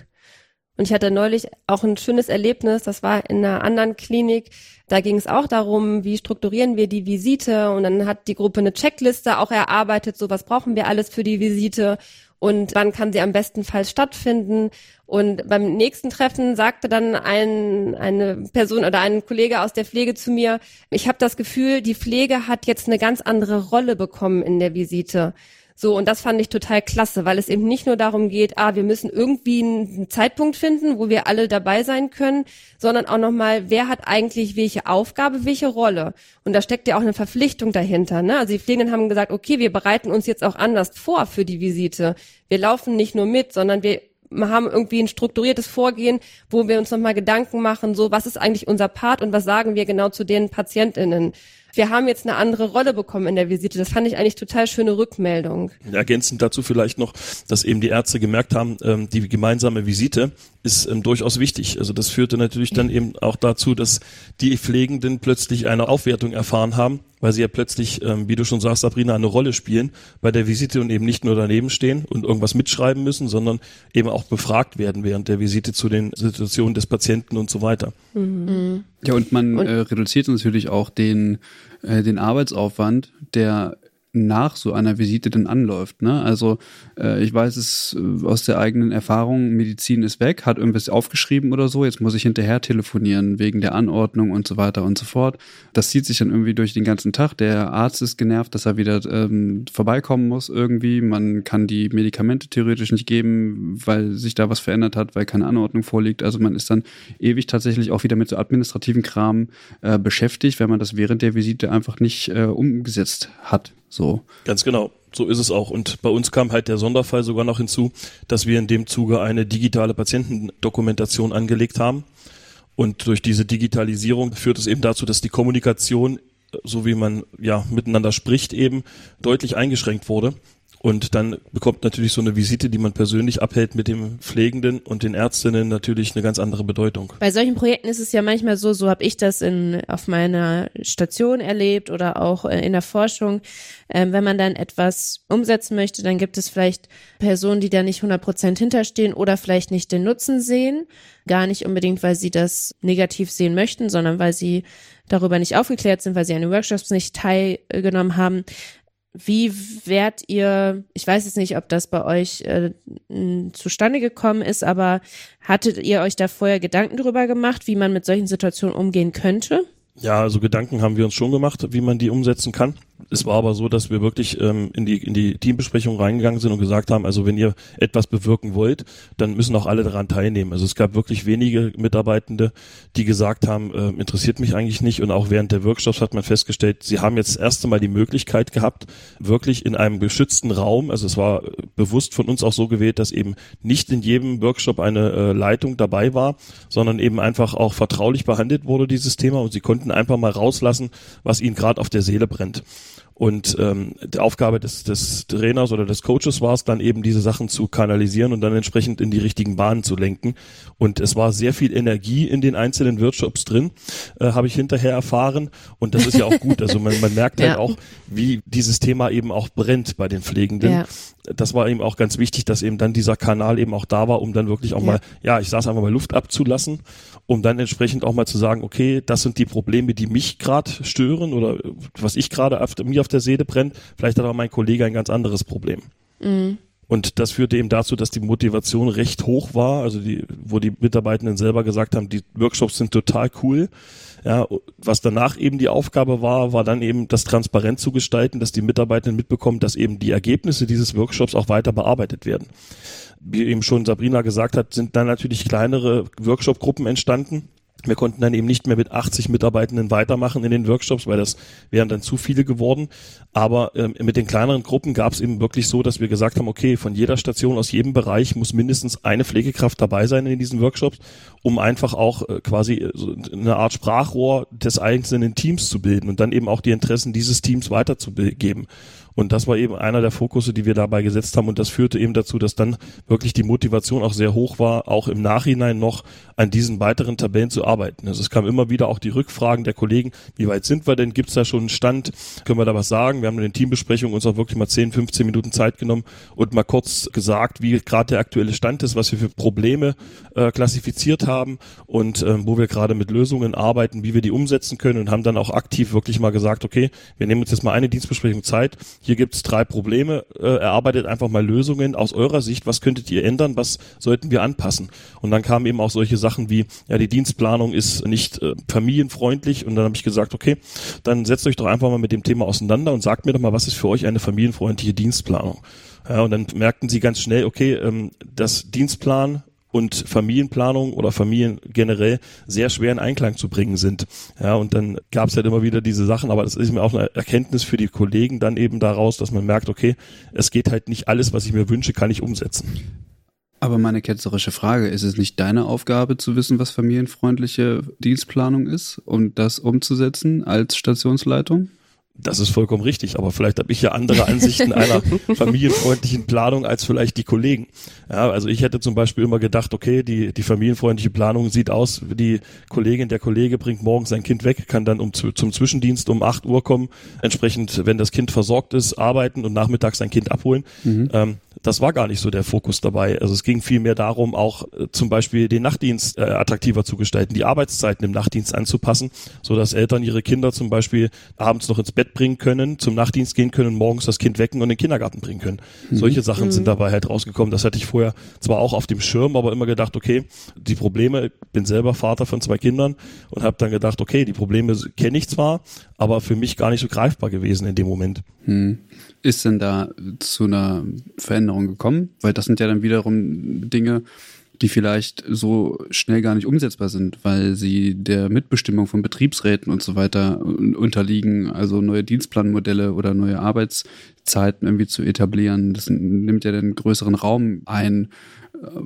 Und ich hatte neulich auch ein schönes Erlebnis, das war in einer anderen Klinik. Da ging es auch darum, wie strukturieren wir die Visite. Und dann hat die Gruppe eine Checkliste auch erarbeitet, so was brauchen wir alles für die Visite und wann kann sie am bestenfalls stattfinden. Und beim nächsten Treffen sagte dann ein, eine Person oder ein Kollege aus der Pflege zu mir, ich habe das Gefühl, die Pflege hat jetzt eine ganz andere Rolle bekommen in der Visite. So, und das fand ich total klasse, weil es eben nicht nur darum geht, ah, wir müssen irgendwie einen Zeitpunkt finden, wo wir alle dabei sein können, sondern auch nochmal, wer hat eigentlich welche Aufgabe, welche Rolle? Und da steckt ja auch eine Verpflichtung dahinter. Ne? Also die Pflegenden haben gesagt, okay, wir bereiten uns jetzt auch anders vor für die Visite. Wir laufen nicht nur mit, sondern wir haben irgendwie ein strukturiertes Vorgehen, wo wir uns nochmal Gedanken machen, so was ist eigentlich unser Part und was sagen wir genau zu den PatientInnen wir haben jetzt eine andere Rolle bekommen in der Visite. Das fand ich eigentlich total schöne Rückmeldung. Ergänzend dazu vielleicht noch, dass eben die Ärzte gemerkt haben, ähm, die gemeinsame Visite ist ähm, durchaus wichtig. Also das führte natürlich dann eben auch dazu, dass die Pflegenden plötzlich eine Aufwertung erfahren haben, weil sie ja plötzlich, ähm, wie du schon sagst, Sabrina, eine Rolle spielen bei der Visite und eben nicht nur daneben stehen und irgendwas mitschreiben müssen, sondern eben auch befragt werden während der Visite zu den Situationen des Patienten und so weiter. Mhm. Ja, und man und, äh, reduziert natürlich auch den, äh, den Arbeitsaufwand, der nach so einer Visite dann anläuft. Ne? Also äh, ich weiß es äh, aus der eigenen Erfahrung, Medizin ist weg, hat irgendwas aufgeschrieben oder so, jetzt muss ich hinterher telefonieren wegen der Anordnung und so weiter und so fort. Das zieht sich dann irgendwie durch den ganzen Tag. Der Arzt ist genervt, dass er wieder ähm, vorbeikommen muss irgendwie. Man kann die Medikamente theoretisch nicht geben, weil sich da was verändert hat, weil keine Anordnung vorliegt. Also man ist dann ewig tatsächlich auch wieder mit so administrativen Kram äh, beschäftigt, wenn man das während der Visite einfach nicht äh, umgesetzt hat. So. Ganz genau. So ist es auch. Und bei uns kam halt der Sonderfall sogar noch hinzu, dass wir in dem Zuge eine digitale Patientendokumentation angelegt haben. Und durch diese Digitalisierung führt es eben dazu, dass die Kommunikation, so wie man ja miteinander spricht, eben deutlich eingeschränkt wurde. Und dann bekommt natürlich so eine Visite, die man persönlich abhält mit dem Pflegenden und den Ärztinnen natürlich eine ganz andere Bedeutung. Bei solchen Projekten ist es ja manchmal so, so habe ich das in, auf meiner Station erlebt oder auch äh, in der Forschung. Ähm, wenn man dann etwas umsetzen möchte, dann gibt es vielleicht Personen, die da nicht 100 Prozent hinterstehen oder vielleicht nicht den Nutzen sehen. Gar nicht unbedingt, weil sie das negativ sehen möchten, sondern weil sie darüber nicht aufgeklärt sind, weil sie an den Workshops nicht teilgenommen haben. Wie wärt ihr, ich weiß jetzt nicht, ob das bei euch äh, zustande gekommen ist, aber hattet ihr euch da vorher Gedanken drüber gemacht, wie man mit solchen Situationen umgehen könnte? Ja, also Gedanken haben wir uns schon gemacht, wie man die umsetzen kann. Es war aber so, dass wir wirklich ähm, in die in die Teambesprechung reingegangen sind und gesagt haben, also wenn ihr etwas bewirken wollt, dann müssen auch alle daran teilnehmen. Also es gab wirklich wenige Mitarbeitende, die gesagt haben, äh, interessiert mich eigentlich nicht. Und auch während der Workshops hat man festgestellt, sie haben jetzt das erste Mal die Möglichkeit gehabt, wirklich in einem geschützten Raum, also es war bewusst von uns auch so gewählt, dass eben nicht in jedem Workshop eine äh, Leitung dabei war, sondern eben einfach auch vertraulich behandelt wurde, dieses Thema, und sie konnten einfach mal rauslassen, was ihnen gerade auf der Seele brennt. Und ähm, die Aufgabe des, des Trainers oder des Coaches war es dann eben, diese Sachen zu kanalisieren und dann entsprechend in die richtigen Bahnen zu lenken. Und es war sehr viel Energie in den einzelnen Workshops drin, äh, habe ich hinterher erfahren. Und das ist ja auch gut. Also man, man merkt halt ja. auch, wie dieses Thema eben auch brennt bei den Pflegenden. Ja. Das war eben auch ganz wichtig, dass eben dann dieser Kanal eben auch da war, um dann wirklich auch ja. mal, ja, ich saß einfach mal Luft abzulassen, um dann entsprechend auch mal zu sagen, okay, das sind die Probleme, die mich gerade stören oder was ich gerade mir auf der Seele brennt. Vielleicht hat aber mein Kollege ein ganz anderes Problem. Mhm. Und das führte eben dazu, dass die Motivation recht hoch war, also die, wo die Mitarbeitenden selber gesagt haben, die Workshops sind total cool. Ja, was danach eben die Aufgabe war, war dann eben das transparent zu gestalten, dass die Mitarbeitenden mitbekommen, dass eben die Ergebnisse dieses Workshops auch weiter bearbeitet werden. Wie eben schon Sabrina gesagt hat, sind dann natürlich kleinere Workshop-Gruppen entstanden, wir konnten dann eben nicht mehr mit 80 Mitarbeitenden weitermachen in den Workshops, weil das wären dann zu viele geworden. Aber ähm, mit den kleineren Gruppen gab es eben wirklich so, dass wir gesagt haben, okay, von jeder Station aus jedem Bereich muss mindestens eine Pflegekraft dabei sein in diesen Workshops, um einfach auch äh, quasi äh, so eine Art Sprachrohr des einzelnen Teams zu bilden und dann eben auch die Interessen dieses Teams weiterzugeben. Und das war eben einer der Fokusse, die wir dabei gesetzt haben. Und das führte eben dazu, dass dann wirklich die Motivation auch sehr hoch war, auch im Nachhinein noch an diesen weiteren Tabellen zu arbeiten. Also es kam immer wieder auch die Rückfragen der Kollegen, wie weit sind wir denn? Gibt es da schon einen Stand? Können wir da was sagen? Wir haben in den Teambesprechungen uns auch wirklich mal 10, 15 Minuten Zeit genommen und mal kurz gesagt, wie gerade der aktuelle Stand ist, was wir für Probleme äh, klassifiziert haben und äh, wo wir gerade mit Lösungen arbeiten, wie wir die umsetzen können und haben dann auch aktiv wirklich mal gesagt, okay, wir nehmen uns jetzt mal eine Dienstbesprechung Zeit, hier gibt es drei Probleme, äh, erarbeitet einfach mal Lösungen aus eurer Sicht, was könntet ihr ändern, was sollten wir anpassen? Und dann kamen eben auch solche Sachen wie, ja, die Dienstplanung ist nicht äh, familienfreundlich und dann habe ich gesagt, okay, dann setzt euch doch einfach mal mit dem Thema auseinander und sagt mir doch mal, was ist für euch eine familienfreundliche Dienstplanung? Ja, und dann merkten sie ganz schnell, okay, ähm, das Dienstplan und Familienplanung oder Familien generell sehr schwer in Einklang zu bringen sind. Ja, und dann gab es halt immer wieder diese Sachen, aber das ist mir auch eine Erkenntnis für die Kollegen dann eben daraus, dass man merkt, okay, es geht halt nicht alles, was ich mir wünsche, kann ich umsetzen. Aber meine ketzerische Frage, ist es nicht deine Aufgabe zu wissen, was familienfreundliche Dienstplanung ist und das umzusetzen als Stationsleitung? Das ist vollkommen richtig, aber vielleicht habe ich ja andere Ansichten einer familienfreundlichen Planung als vielleicht die Kollegen. Ja, also ich hätte zum Beispiel immer gedacht, okay, die, die familienfreundliche Planung sieht aus, die Kollegin, der Kollege bringt morgens sein Kind weg, kann dann um, zum Zwischendienst um 8 Uhr kommen, entsprechend, wenn das Kind versorgt ist, arbeiten und nachmittags sein Kind abholen. Mhm. Ähm, das war gar nicht so der Fokus dabei. Also es ging vielmehr darum, auch äh, zum Beispiel den Nachtdienst äh, attraktiver zu gestalten, die Arbeitszeiten im Nachtdienst anzupassen, so dass Eltern ihre Kinder zum Beispiel abends noch ins Bett bringen können, zum Nachtdienst gehen können, morgens das Kind wecken und in den Kindergarten bringen können. Mhm. Solche Sachen mhm. sind dabei halt rausgekommen. Das hatte ich vorher zwar auch auf dem Schirm, aber immer gedacht, okay, die Probleme, ich bin selber Vater von zwei Kindern und habe dann gedacht, okay, die Probleme kenne ich zwar, aber für mich gar nicht so greifbar gewesen in dem Moment. Mhm ist denn da zu einer Veränderung gekommen? Weil das sind ja dann wiederum Dinge, die vielleicht so schnell gar nicht umsetzbar sind, weil sie der Mitbestimmung von Betriebsräten und so weiter unterliegen, also neue Dienstplanmodelle oder neue Arbeitszeiten irgendwie zu etablieren. Das nimmt ja den größeren Raum ein.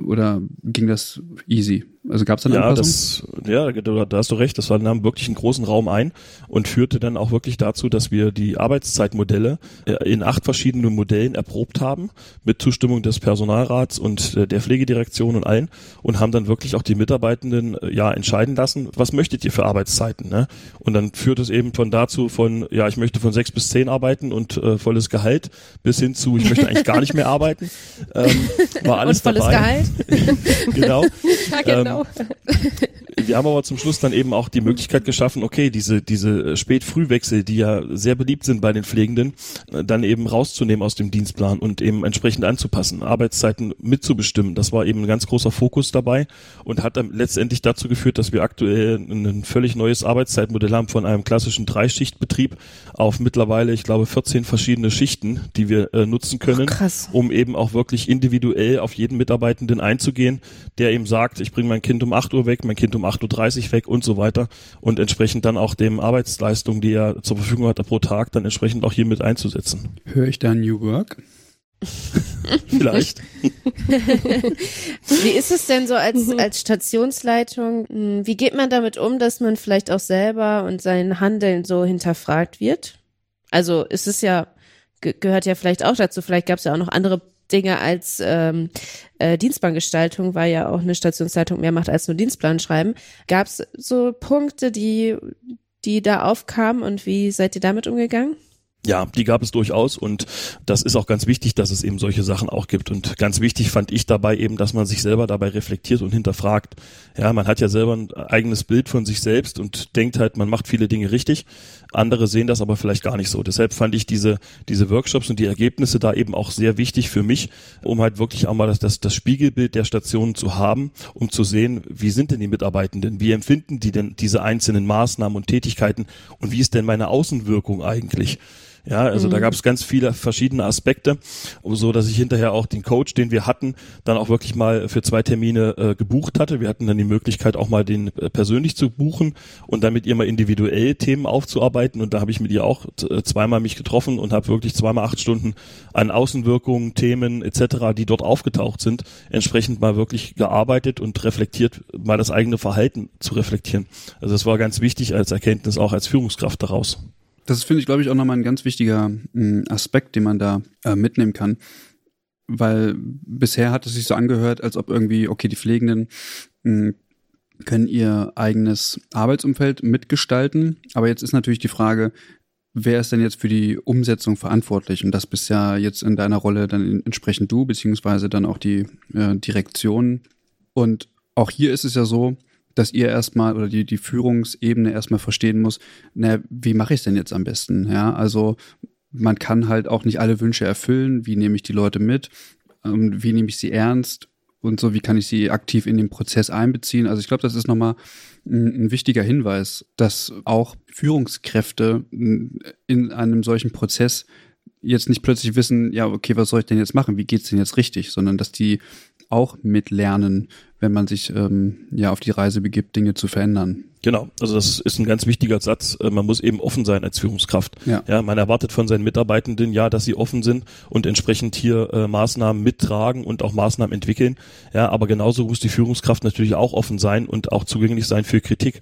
Oder ging das easy? Also gab es dann ja, Anpassung? Das, ja, da, hast du recht. Das war, nahm wirklich einen großen Raum ein und führte dann auch wirklich dazu, dass wir die Arbeitszeitmodelle äh, in acht verschiedenen Modellen erprobt haben, mit Zustimmung des Personalrats und der Pflegedirektion und allen und haben dann wirklich auch die Mitarbeitenden äh, ja entscheiden lassen, was möchtet ihr für Arbeitszeiten. Ne? Und dann führt es eben von dazu von, ja, ich möchte von sechs bis zehn arbeiten und äh, volles Gehalt bis hin zu, ich möchte eigentlich gar nicht mehr arbeiten. Ähm, war alles und volles dabei. Gehalt. genau. Ja, genau. Ähm, wir haben aber zum Schluss dann eben auch die Möglichkeit geschaffen, okay, diese, diese Spät-Frühwechsel, die ja sehr beliebt sind bei den Pflegenden, dann eben rauszunehmen aus dem Dienstplan und eben entsprechend anzupassen, Arbeitszeiten mitzubestimmen. Das war eben ein ganz großer Fokus dabei und hat dann letztendlich dazu geführt, dass wir aktuell ein völlig neues Arbeitszeitmodell haben von einem klassischen Dreischichtbetrieb auf mittlerweile, ich glaube, 14 verschiedene Schichten, die wir äh, nutzen können, Ach, um eben auch wirklich individuell auf jeden Mitarbeitenden einzugehen, der eben sagt, ich bringe mein Kind um 8 Uhr weg, mein Kind um 8.30 Uhr weg und so weiter und entsprechend dann auch dem Arbeitsleistung, die er zur Verfügung hat pro Tag, dann entsprechend auch hier mit einzusetzen. Höre ich da New Work? Vielleicht. Wie ist es denn so als, als Stationsleitung? Hm, Wie geht man damit um, dass man vielleicht auch selber und sein Handeln so hinterfragt wird? Also ist es ja, ge gehört ja vielleicht auch dazu, vielleicht gab es ja auch noch andere Dinge als ähm, äh, Dienstplangestaltung, weil ja auch eine Stationsleitung mehr macht als nur Dienstplan schreiben. Gab es so Punkte, die, die da aufkamen und wie seid ihr damit umgegangen? Ja, die gab es durchaus und das ist auch ganz wichtig, dass es eben solche Sachen auch gibt. Und ganz wichtig fand ich dabei eben, dass man sich selber dabei reflektiert und hinterfragt. Ja, man hat ja selber ein eigenes Bild von sich selbst und denkt halt, man macht viele Dinge richtig. Andere sehen das aber vielleicht gar nicht so. Deshalb fand ich diese, diese Workshops und die Ergebnisse da eben auch sehr wichtig für mich, um halt wirklich auch mal das, das, das Spiegelbild der Stationen zu haben, um zu sehen, wie sind denn die Mitarbeitenden, wie empfinden die denn diese einzelnen Maßnahmen und Tätigkeiten und wie ist denn meine Außenwirkung eigentlich? Ja, also mhm. da gab es ganz viele verschiedene Aspekte, so dass ich hinterher auch den Coach, den wir hatten, dann auch wirklich mal für zwei Termine äh, gebucht hatte. Wir hatten dann die Möglichkeit, auch mal den äh, persönlich zu buchen und dann mit ihr mal individuell Themen aufzuarbeiten. Und da habe ich mit ihr auch äh, zweimal mich getroffen und habe wirklich zweimal acht Stunden an Außenwirkungen, Themen etc., die dort aufgetaucht sind, entsprechend mal wirklich gearbeitet und reflektiert, mal das eigene Verhalten zu reflektieren. Also das war ganz wichtig als Erkenntnis auch als Führungskraft daraus. Das finde ich, glaube ich, auch nochmal ein ganz wichtiger mh, Aspekt, den man da äh, mitnehmen kann. Weil bisher hat es sich so angehört, als ob irgendwie, okay, die Pflegenden mh, können ihr eigenes Arbeitsumfeld mitgestalten. Aber jetzt ist natürlich die Frage, wer ist denn jetzt für die Umsetzung verantwortlich? Und das bist ja jetzt in deiner Rolle dann entsprechend du, beziehungsweise dann auch die äh, Direktion. Und auch hier ist es ja so, dass ihr erstmal oder die, die Führungsebene erstmal verstehen muss, na, wie mache ich es denn jetzt am besten? Ja, also man kann halt auch nicht alle Wünsche erfüllen. Wie nehme ich die Leute mit? Wie nehme ich sie ernst? Und so, wie kann ich sie aktiv in den Prozess einbeziehen? Also ich glaube, das ist nochmal ein, ein wichtiger Hinweis, dass auch Führungskräfte in einem solchen Prozess jetzt nicht plötzlich wissen, ja, okay, was soll ich denn jetzt machen? Wie geht's denn jetzt richtig? Sondern dass die auch mitlernen, wenn man sich ähm, ja auf die Reise begibt, Dinge zu verändern. Genau, also das ist ein ganz wichtiger Satz. Äh, man muss eben offen sein als Führungskraft. Ja. ja, man erwartet von seinen Mitarbeitenden ja, dass sie offen sind und entsprechend hier äh, Maßnahmen mittragen und auch Maßnahmen entwickeln. Ja, aber genauso muss die Führungskraft natürlich auch offen sein und auch zugänglich sein für Kritik.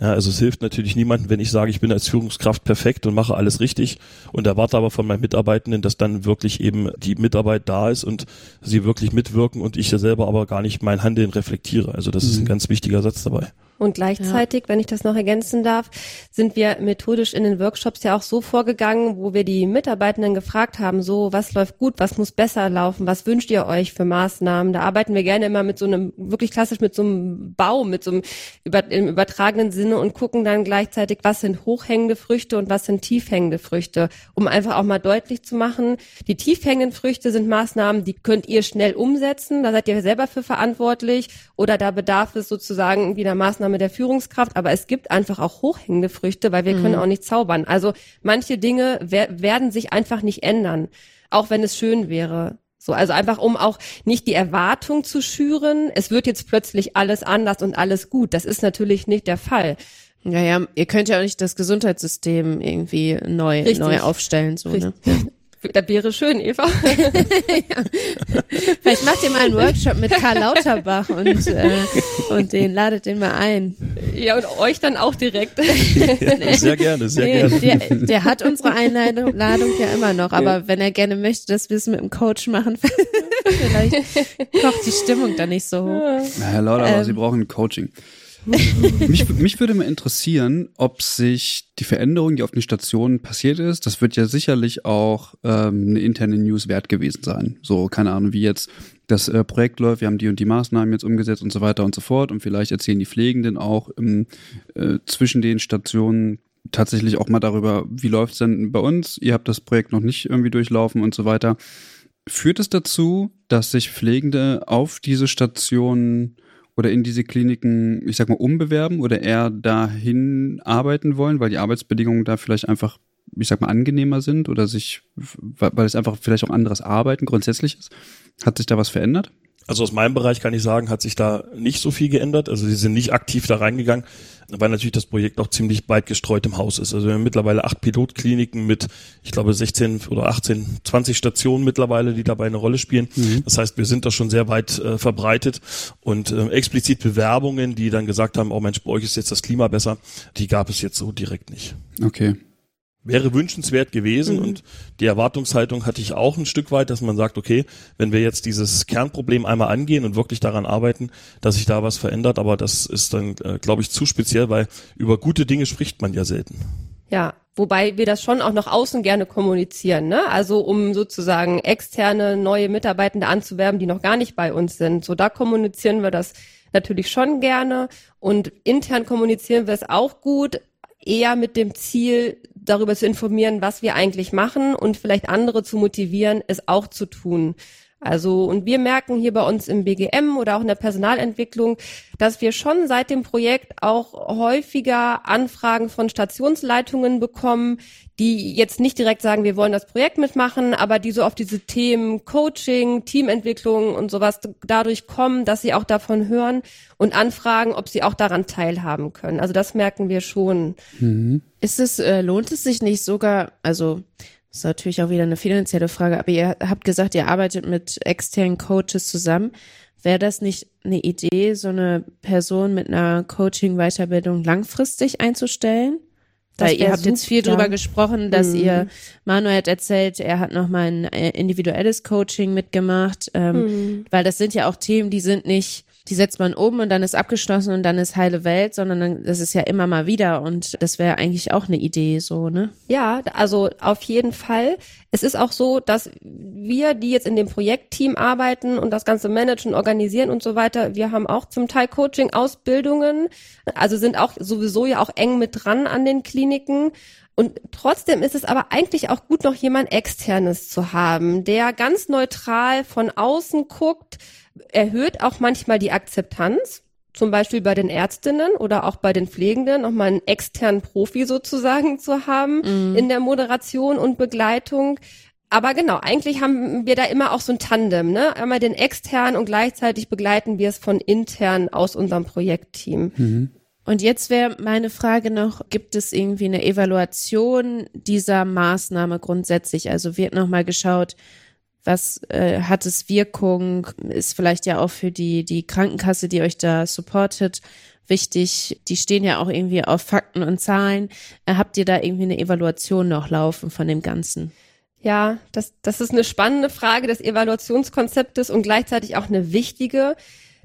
Ja, also es hilft natürlich niemandem, wenn ich sage, ich bin als Führungskraft perfekt und mache alles richtig und erwarte aber von meinen Mitarbeitenden, dass dann wirklich eben die Mitarbeit da ist und sie wirklich mitwirken und ich ja selber aber gar nicht mein Handeln reflektiere. Also das mhm. ist ein mhm. ganz wichtiger Satz dabei. Und gleichzeitig, ja. wenn ich das noch ergänzen darf, sind wir methodisch in den Workshops ja auch so vorgegangen, wo wir die Mitarbeitenden gefragt haben, so, was läuft gut, was muss besser laufen, was wünscht ihr euch für Maßnahmen? Da arbeiten wir gerne immer mit so einem, wirklich klassisch mit so einem Baum, mit so einem über, im übertragenen Sinne und gucken dann gleichzeitig, was sind hochhängende Früchte und was sind tiefhängende Früchte, um einfach auch mal deutlich zu machen, die tiefhängenden Früchte sind Maßnahmen, die könnt ihr schnell umsetzen, da seid ihr selber für verantwortlich oder da bedarf es sozusagen wieder Maßnahmen Maßnahme der Führungskraft, aber es gibt einfach auch hochhängende Früchte, weil wir mhm. können auch nicht zaubern. Also manche Dinge wer werden sich einfach nicht ändern, auch wenn es schön wäre. So, also einfach um auch nicht die Erwartung zu schüren, es wird jetzt plötzlich alles anders und alles gut. Das ist natürlich nicht der Fall. Ja, ja, ihr könnt ja auch nicht das Gesundheitssystem irgendwie neu, neu aufstellen, so, ne? Das wäre schön, Eva. ja. Vielleicht macht ihr mal einen Workshop mit Karl Lauterbach und, äh, und den ladet den mal ein. Ja, und euch dann auch direkt. Ja, sehr gerne, sehr nee, gerne. Der, der, hat unsere Einladung ja immer noch, aber ja. wenn er gerne möchte, dass wir es mit dem Coach machen, vielleicht kocht die Stimmung da nicht so hoch. Na, Herr Lauterbach, ähm, Sie brauchen Coaching mich, mich würde mal interessieren, ob sich die Veränderung, die auf den Stationen passiert ist, das wird ja sicherlich auch ähm, eine interne News wert gewesen sein. So, keine Ahnung, wie jetzt das äh, Projekt läuft, wir haben die und die Maßnahmen jetzt umgesetzt und so weiter und so fort. Und vielleicht erzählen die Pflegenden auch im, äh, zwischen den Stationen tatsächlich auch mal darüber, wie läuft es denn bei uns? Ihr habt das Projekt noch nicht irgendwie durchlaufen und so weiter. Führt es dazu, dass sich Pflegende auf diese Stationen oder in diese Kliniken, ich sag mal, umbewerben oder eher dahin arbeiten wollen, weil die Arbeitsbedingungen da vielleicht einfach, ich sag mal, angenehmer sind oder sich, weil es einfach vielleicht auch anderes Arbeiten grundsätzlich ist? Hat sich da was verändert? Also aus meinem Bereich kann ich sagen, hat sich da nicht so viel geändert. Also sie sind nicht aktiv da reingegangen, weil natürlich das Projekt auch ziemlich weit gestreut im Haus ist. Also wir haben mittlerweile acht Pilotkliniken mit, ich glaube, 16 oder 18, 20 Stationen mittlerweile, die dabei eine Rolle spielen. Mhm. Das heißt, wir sind da schon sehr weit äh, verbreitet und äh, explizit Bewerbungen, die dann gesagt haben, oh Mensch, bei euch ist jetzt das Klima besser, die gab es jetzt so direkt nicht. Okay wäre wünschenswert gewesen mhm. und die Erwartungshaltung hatte ich auch ein Stück weit, dass man sagt, okay, wenn wir jetzt dieses Kernproblem einmal angehen und wirklich daran arbeiten, dass sich da was verändert, aber das ist dann, äh, glaube ich, zu speziell, weil über gute Dinge spricht man ja selten. Ja, wobei wir das schon auch nach außen gerne kommunizieren, ne? Also um sozusagen externe neue Mitarbeitende anzuwerben, die noch gar nicht bei uns sind. So da kommunizieren wir das natürlich schon gerne und intern kommunizieren wir es auch gut, eher mit dem Ziel, darüber zu informieren, was wir eigentlich machen und vielleicht andere zu motivieren, es auch zu tun. Also, und wir merken hier bei uns im BGM oder auch in der Personalentwicklung, dass wir schon seit dem Projekt auch häufiger Anfragen von Stationsleitungen bekommen, die jetzt nicht direkt sagen, wir wollen das Projekt mitmachen, aber die so auf diese Themen Coaching, Teamentwicklung und sowas dadurch kommen, dass sie auch davon hören und anfragen, ob sie auch daran teilhaben können. Also das merken wir schon. Mhm. Ist es, äh, lohnt es sich nicht sogar, also das ist natürlich auch wieder eine finanzielle Frage, aber ihr habt gesagt, ihr arbeitet mit externen Coaches zusammen. Wäre das nicht eine Idee, so eine Person mit einer Coaching-Weiterbildung langfristig einzustellen? Weil ihr habt jetzt viel drüber gesprochen, dass mhm. ihr, Manuel hat erzählt, er hat nochmal ein äh, individuelles Coaching mitgemacht, ähm, mhm. weil das sind ja auch Themen, die sind nicht die setzt man um und dann ist abgeschlossen und dann ist heile Welt, sondern dann, das ist ja immer mal wieder und das wäre eigentlich auch eine Idee so, ne? Ja, also auf jeden Fall. Es ist auch so, dass wir, die jetzt in dem Projektteam arbeiten und das ganze managen, organisieren und so weiter, wir haben auch zum Teil Coaching-Ausbildungen, also sind auch sowieso ja auch eng mit dran an den Kliniken. Und trotzdem ist es aber eigentlich auch gut, noch jemand externes zu haben, der ganz neutral von außen guckt, erhöht auch manchmal die Akzeptanz, zum Beispiel bei den Ärztinnen oder auch bei den Pflegenden, nochmal einen externen Profi sozusagen zu haben mhm. in der Moderation und Begleitung. Aber genau, eigentlich haben wir da immer auch so ein Tandem, ne? Einmal den externen und gleichzeitig begleiten wir es von intern aus unserem Projektteam. Mhm. Und jetzt wäre meine Frage noch, gibt es irgendwie eine Evaluation dieser Maßnahme grundsätzlich? Also wird nochmal geschaut, was äh, hat es Wirkung, ist vielleicht ja auch für die, die Krankenkasse, die euch da supportet, wichtig. Die stehen ja auch irgendwie auf Fakten und Zahlen. Äh, habt ihr da irgendwie eine Evaluation noch laufen von dem Ganzen? Ja, das, das ist eine spannende Frage des Evaluationskonzeptes und gleichzeitig auch eine wichtige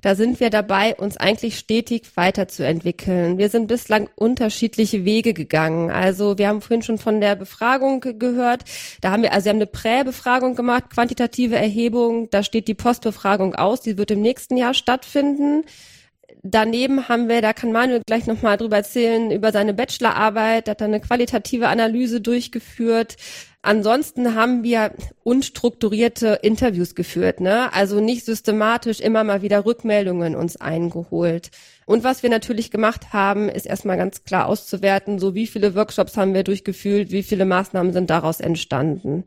da sind wir dabei, uns eigentlich stetig weiterzuentwickeln. Wir sind bislang unterschiedliche Wege gegangen. Also wir haben vorhin schon von der Befragung gehört. Da haben wir, also wir haben eine Präbefragung gemacht, quantitative Erhebung. Da steht die Postbefragung aus. Die wird im nächsten Jahr stattfinden. Daneben haben wir, da kann Manuel gleich nochmal drüber erzählen, über seine Bachelorarbeit, hat er eine qualitative Analyse durchgeführt. Ansonsten haben wir unstrukturierte Interviews geführt, ne? Also nicht systematisch immer mal wieder Rückmeldungen uns eingeholt. Und was wir natürlich gemacht haben, ist erstmal ganz klar auszuwerten, so wie viele Workshops haben wir durchgeführt, wie viele Maßnahmen sind daraus entstanden.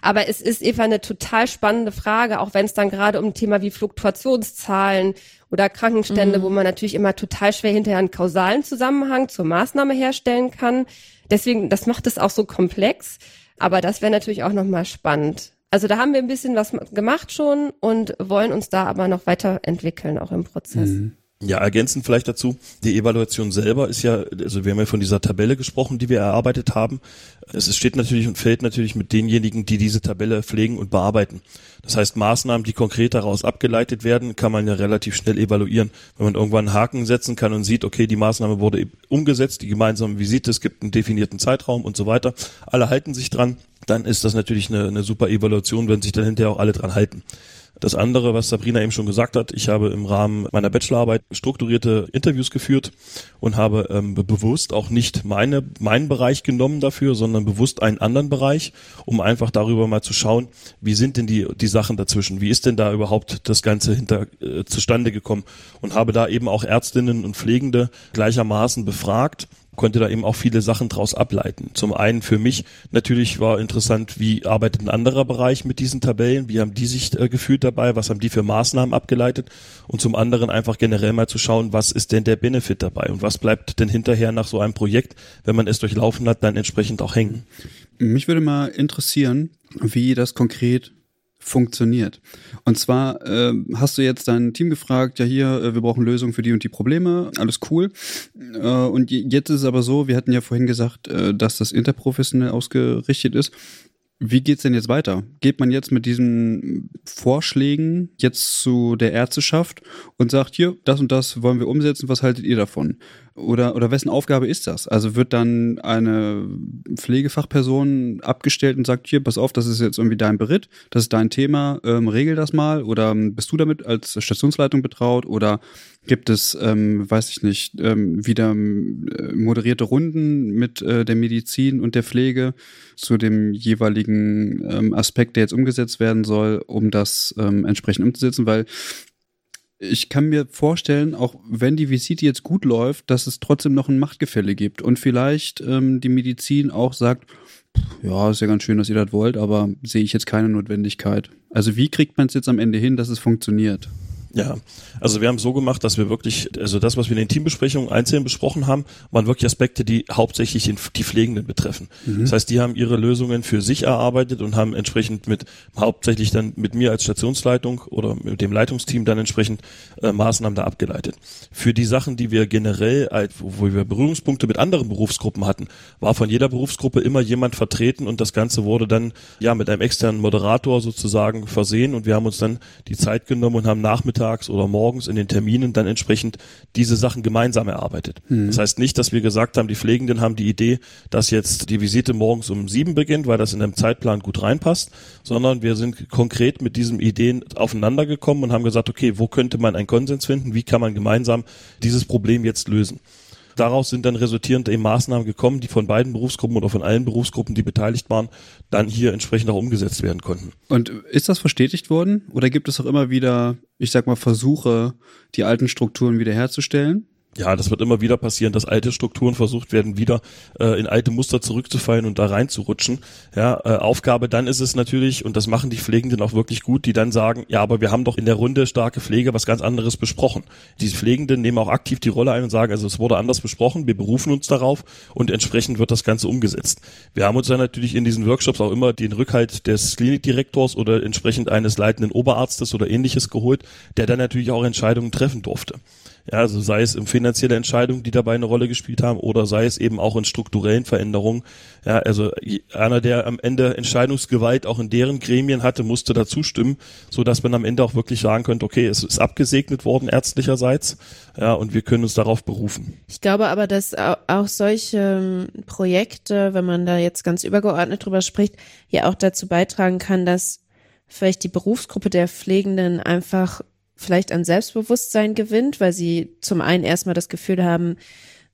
Aber es ist Eva eine total spannende Frage, auch wenn es dann gerade um ein Thema wie Fluktuationszahlen oder Krankenstände, mhm. wo man natürlich immer total schwer hinterher einen kausalen Zusammenhang zur Maßnahme herstellen kann. Deswegen, das macht es auch so komplex. Aber das wäre natürlich auch nochmal spannend. Also da haben wir ein bisschen was gemacht schon und wollen uns da aber noch weiterentwickeln, auch im Prozess. Mhm. Ja, ergänzend vielleicht dazu, die Evaluation selber ist ja, also wir haben ja von dieser Tabelle gesprochen, die wir erarbeitet haben. Es steht natürlich und fällt natürlich mit denjenigen, die diese Tabelle pflegen und bearbeiten. Das heißt, Maßnahmen, die konkret daraus abgeleitet werden, kann man ja relativ schnell evaluieren. Wenn man irgendwann einen Haken setzen kann und sieht, okay, die Maßnahme wurde umgesetzt, die gemeinsame Visite, es gibt einen definierten Zeitraum und so weiter, alle halten sich dran, dann ist das natürlich eine, eine super Evaluation, wenn sich dann hinterher auch alle dran halten. Das andere, was Sabrina eben schon gesagt hat, ich habe im Rahmen meiner Bachelorarbeit strukturierte Interviews geführt und habe ähm, bewusst auch nicht meine, meinen Bereich genommen dafür, sondern bewusst einen anderen Bereich, um einfach darüber mal zu schauen, wie sind denn die, die Sachen dazwischen? Wie ist denn da überhaupt das Ganze hinter, äh, zustande gekommen? Und habe da eben auch Ärztinnen und Pflegende gleichermaßen befragt konnte da eben auch viele Sachen draus ableiten. Zum einen für mich natürlich war interessant, wie arbeitet ein anderer Bereich mit diesen Tabellen, wie haben die sich äh, gefühlt dabei, was haben die für Maßnahmen abgeleitet und zum anderen einfach generell mal zu schauen, was ist denn der Benefit dabei und was bleibt denn hinterher nach so einem Projekt, wenn man es durchlaufen hat, dann entsprechend auch hängen. Mich würde mal interessieren, wie das konkret funktioniert. Und zwar äh, hast du jetzt dein Team gefragt, ja hier, äh, wir brauchen Lösungen für die und die Probleme, alles cool. Äh, und jetzt ist es aber so, wir hatten ja vorhin gesagt, äh, dass das interprofessionell ausgerichtet ist. Wie geht's denn jetzt weiter? Geht man jetzt mit diesen Vorschlägen jetzt zu der Ärzteschaft und sagt, hier, das und das wollen wir umsetzen, was haltet ihr davon? Oder, oder wessen Aufgabe ist das? Also wird dann eine Pflegefachperson abgestellt und sagt, hier, pass auf, das ist jetzt irgendwie dein Beritt, das ist dein Thema, ähm, regel das mal. Oder bist du damit als Stationsleitung betraut? Oder gibt es, ähm, weiß ich nicht, ähm, wieder äh, moderierte Runden mit äh, der Medizin und der Pflege zu dem jeweiligen ähm, Aspekt, der jetzt umgesetzt werden soll, um das ähm, entsprechend umzusetzen? Weil ich kann mir vorstellen, auch wenn die Visite jetzt gut läuft, dass es trotzdem noch ein Machtgefälle gibt und vielleicht ähm, die Medizin auch sagt, ja, ist ja ganz schön, dass ihr das wollt, aber sehe ich jetzt keine Notwendigkeit. Also wie kriegt man es jetzt am Ende hin, dass es funktioniert? Ja, also wir haben so gemacht, dass wir wirklich, also das, was wir in den Teambesprechungen einzeln besprochen haben, waren wirklich Aspekte, die hauptsächlich die Pflegenden betreffen. Mhm. Das heißt, die haben ihre Lösungen für sich erarbeitet und haben entsprechend mit, hauptsächlich dann mit mir als Stationsleitung oder mit dem Leitungsteam dann entsprechend äh, Maßnahmen da abgeleitet. Für die Sachen, die wir generell, wo wir Berührungspunkte mit anderen Berufsgruppen hatten, war von jeder Berufsgruppe immer jemand vertreten und das Ganze wurde dann ja mit einem externen Moderator sozusagen versehen und wir haben uns dann die Zeit genommen und haben nachmittags nachmittags oder morgens in den Terminen dann entsprechend diese Sachen gemeinsam erarbeitet. Mhm. Das heißt nicht, dass wir gesagt haben, die Pflegenden haben die Idee, dass jetzt die Visite morgens um sieben beginnt, weil das in einem Zeitplan gut reinpasst, sondern wir sind konkret mit diesen Ideen aufeinander gekommen und haben gesagt, okay, wo könnte man einen Konsens finden? Wie kann man gemeinsam dieses Problem jetzt lösen? Daraus sind dann resultierend eben Maßnahmen gekommen, die von beiden Berufsgruppen oder von allen Berufsgruppen, die beteiligt waren, dann hier entsprechend auch umgesetzt werden konnten. Und ist das verstetigt worden? Oder gibt es auch immer wieder, ich sag mal, Versuche, die alten Strukturen wiederherzustellen? Ja, das wird immer wieder passieren, dass alte Strukturen versucht werden, wieder äh, in alte Muster zurückzufallen und da reinzurutschen. Ja, äh, Aufgabe dann ist es natürlich, und das machen die Pflegenden auch wirklich gut, die dann sagen, ja, aber wir haben doch in der Runde starke Pflege was ganz anderes besprochen. Die Pflegenden nehmen auch aktiv die Rolle ein und sagen, also es wurde anders besprochen, wir berufen uns darauf und entsprechend wird das Ganze umgesetzt. Wir haben uns dann natürlich in diesen Workshops auch immer den Rückhalt des Klinikdirektors oder entsprechend eines leitenden Oberarztes oder ähnliches geholt, der dann natürlich auch Entscheidungen treffen durfte. Ja, also sei es in finanzielle Entscheidungen, die dabei eine Rolle gespielt haben, oder sei es eben auch in strukturellen Veränderungen. Ja, also einer, der am Ende Entscheidungsgewalt auch in deren Gremien hatte, musste dazu stimmen, so dass man am Ende auch wirklich sagen könnte, okay, es ist abgesegnet worden ärztlicherseits, ja, und wir können uns darauf berufen. Ich glaube aber, dass auch solche ähm, Projekte, wenn man da jetzt ganz übergeordnet drüber spricht, ja auch dazu beitragen kann, dass vielleicht die Berufsgruppe der Pflegenden einfach vielleicht an Selbstbewusstsein gewinnt, weil sie zum einen erstmal das Gefühl haben,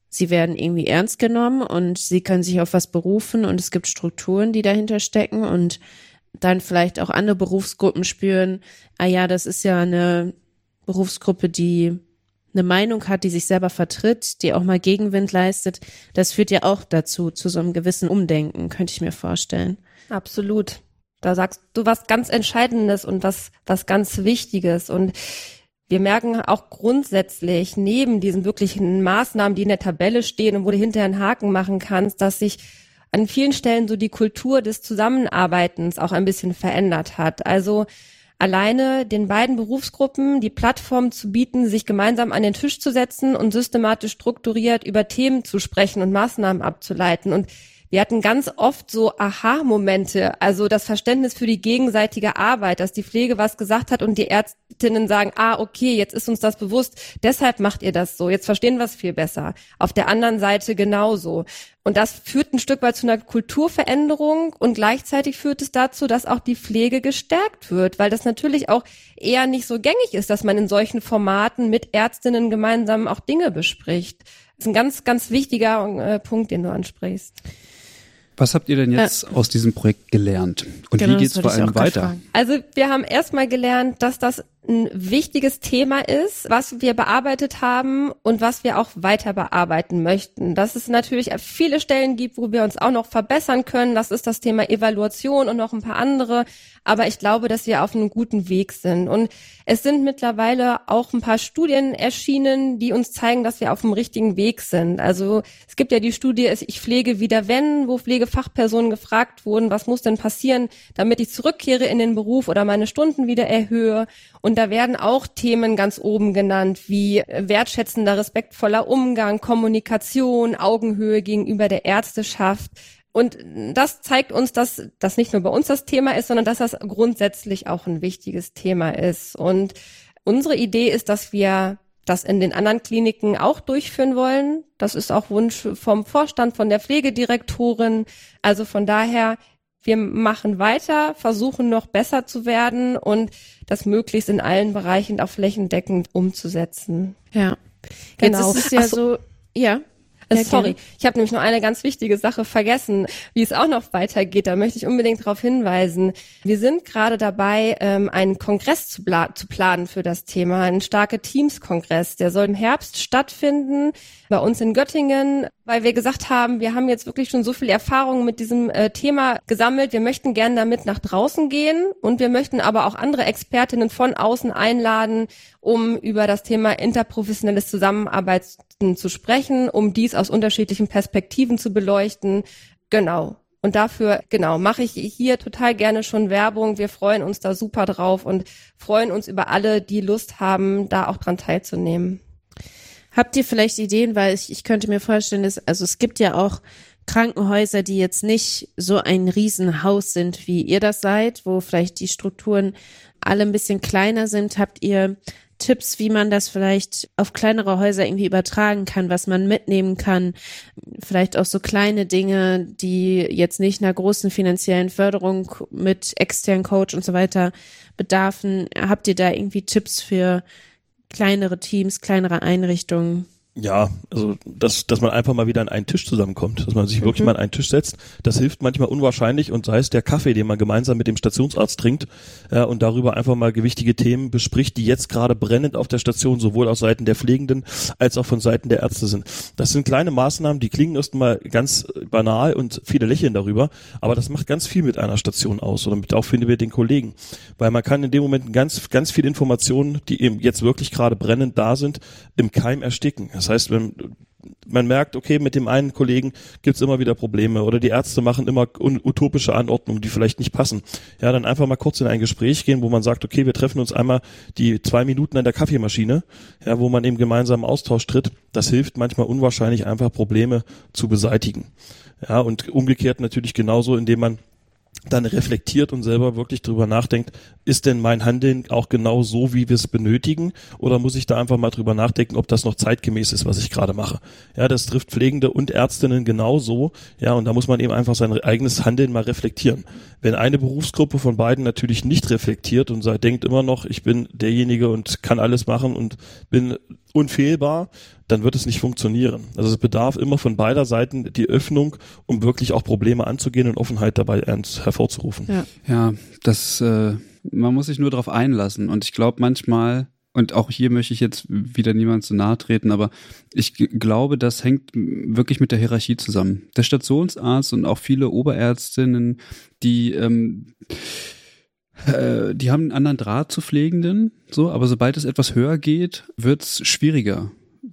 sie werden irgendwie ernst genommen und sie können sich auf was berufen und es gibt Strukturen, die dahinter stecken und dann vielleicht auch andere Berufsgruppen spüren, ah ja, das ist ja eine Berufsgruppe, die eine Meinung hat, die sich selber vertritt, die auch mal Gegenwind leistet. Das führt ja auch dazu, zu so einem gewissen Umdenken, könnte ich mir vorstellen. Absolut. Da sagst du was ganz Entscheidendes und was, was ganz Wichtiges. Und wir merken auch grundsätzlich neben diesen wirklichen Maßnahmen, die in der Tabelle stehen und wo du hinterher einen Haken machen kannst, dass sich an vielen Stellen so die Kultur des Zusammenarbeitens auch ein bisschen verändert hat. Also alleine den beiden Berufsgruppen die Plattform zu bieten, sich gemeinsam an den Tisch zu setzen und systematisch strukturiert über Themen zu sprechen und Maßnahmen abzuleiten. Und wir hatten ganz oft so Aha-Momente, also das Verständnis für die gegenseitige Arbeit, dass die Pflege was gesagt hat und die Ärztinnen sagen, ah, okay, jetzt ist uns das bewusst, deshalb macht ihr das so, jetzt verstehen wir es viel besser. Auf der anderen Seite genauso. Und das führt ein Stück weit zu einer Kulturveränderung und gleichzeitig führt es dazu, dass auch die Pflege gestärkt wird, weil das natürlich auch eher nicht so gängig ist, dass man in solchen Formaten mit Ärztinnen gemeinsam auch Dinge bespricht. Das ist ein ganz, ganz wichtiger äh, Punkt, den du ansprichst. Was habt ihr denn jetzt äh, aus diesem Projekt gelernt? Und genau, wie geht's vor allem weiter? Also wir haben erstmal gelernt, dass das ein wichtiges Thema ist, was wir bearbeitet haben und was wir auch weiter bearbeiten möchten. Dass es natürlich viele Stellen gibt, wo wir uns auch noch verbessern können. Das ist das Thema Evaluation und noch ein paar andere. Aber ich glaube, dass wir auf einem guten Weg sind. Und es sind mittlerweile auch ein paar Studien erschienen, die uns zeigen, dass wir auf dem richtigen Weg sind. Also es gibt ja die Studie Ich pflege wieder wenn, wo Pflegefachpersonen gefragt wurden, was muss denn passieren, damit ich zurückkehre in den Beruf oder meine Stunden wieder erhöhe. Und da werden auch Themen ganz oben genannt, wie wertschätzender, respektvoller Umgang, Kommunikation, Augenhöhe gegenüber der Ärzteschaft. Und das zeigt uns, dass das nicht nur bei uns das Thema ist, sondern dass das grundsätzlich auch ein wichtiges Thema ist. Und unsere Idee ist, dass wir das in den anderen Kliniken auch durchführen wollen. Das ist auch Wunsch vom Vorstand, von der Pflegedirektorin. Also von daher wir machen weiter, versuchen noch besser zu werden und das möglichst in allen Bereichen auch flächendeckend umzusetzen. Ja. Genau. Jetzt ist es ja so, so, ja. Ja, Sorry, ich habe nämlich noch eine ganz wichtige Sache vergessen, wie es auch noch weitergeht. Da möchte ich unbedingt darauf hinweisen. Wir sind gerade dabei, ähm, einen Kongress zu, zu planen für das Thema, einen starke Teams-Kongress. Der soll im Herbst stattfinden bei uns in Göttingen, weil wir gesagt haben, wir haben jetzt wirklich schon so viel Erfahrung mit diesem äh, Thema gesammelt. Wir möchten gerne damit nach draußen gehen und wir möchten aber auch andere Expertinnen von außen einladen, um über das Thema interprofessionelles Zusammenarbeiten zu sprechen, um dies aus unterschiedlichen Perspektiven zu beleuchten. Genau. Und dafür, genau, mache ich hier total gerne schon Werbung. Wir freuen uns da super drauf und freuen uns über alle, die Lust haben, da auch dran teilzunehmen. Habt ihr vielleicht Ideen, weil ich, ich könnte mir vorstellen, dass, also es gibt ja auch Krankenhäuser, die jetzt nicht so ein Riesenhaus sind, wie ihr das seid, wo vielleicht die Strukturen alle ein bisschen kleiner sind. Habt ihr Tipps, wie man das vielleicht auf kleinere Häuser irgendwie übertragen kann, was man mitnehmen kann? Vielleicht auch so kleine Dinge, die jetzt nicht einer großen finanziellen Förderung mit externen Coach und so weiter bedarfen. Habt ihr da irgendwie Tipps für kleinere Teams, kleinere Einrichtungen? Ja, also dass, dass man einfach mal wieder an einen Tisch zusammenkommt, dass man sich mhm. wirklich mal an einen Tisch setzt, das hilft manchmal unwahrscheinlich und sei es der Kaffee, den man gemeinsam mit dem Stationsarzt trinkt äh, und darüber einfach mal gewichtige Themen bespricht, die jetzt gerade brennend auf der Station sowohl auf Seiten der Pflegenden als auch von Seiten der Ärzte sind. Das sind kleine Maßnahmen, die klingen erstmal ganz banal und viele lächeln darüber, aber das macht ganz viel mit einer Station aus oder mit auch finde wir den Kollegen, weil man kann in dem Moment ganz ganz viel Informationen, die eben jetzt wirklich gerade brennend da sind, im Keim ersticken. Das heißt, wenn man merkt, okay, mit dem einen Kollegen gibt's immer wieder Probleme oder die Ärzte machen immer utopische Anordnungen, die vielleicht nicht passen. Ja, dann einfach mal kurz in ein Gespräch gehen, wo man sagt, okay, wir treffen uns einmal die zwei Minuten an der Kaffeemaschine, ja, wo man eben gemeinsam Austausch tritt. Das hilft manchmal unwahrscheinlich einfach Probleme zu beseitigen. Ja, und umgekehrt natürlich genauso, indem man dann reflektiert und selber wirklich drüber nachdenkt, ist denn mein Handeln auch genau so, wie wir es benötigen? Oder muss ich da einfach mal drüber nachdenken, ob das noch zeitgemäß ist, was ich gerade mache? Ja, das trifft Pflegende und Ärztinnen genauso. Ja, und da muss man eben einfach sein eigenes Handeln mal reflektieren. Wenn eine Berufsgruppe von beiden natürlich nicht reflektiert und sagt, denkt immer noch, ich bin derjenige und kann alles machen und bin unfehlbar, dann wird es nicht funktionieren. Also es bedarf immer von beider Seiten die Öffnung, um wirklich auch Probleme anzugehen und Offenheit dabei hervorzurufen. Ja, ja das, äh, man muss sich nur darauf einlassen. Und ich glaube manchmal, und auch hier möchte ich jetzt wieder niemand zu nahe treten, aber ich glaube, das hängt wirklich mit der Hierarchie zusammen. Der Stationsarzt und auch viele Oberärztinnen, die ähm, äh, die haben einen anderen Draht zu Pflegenden, so, aber sobald es etwas höher geht, wird's schwieriger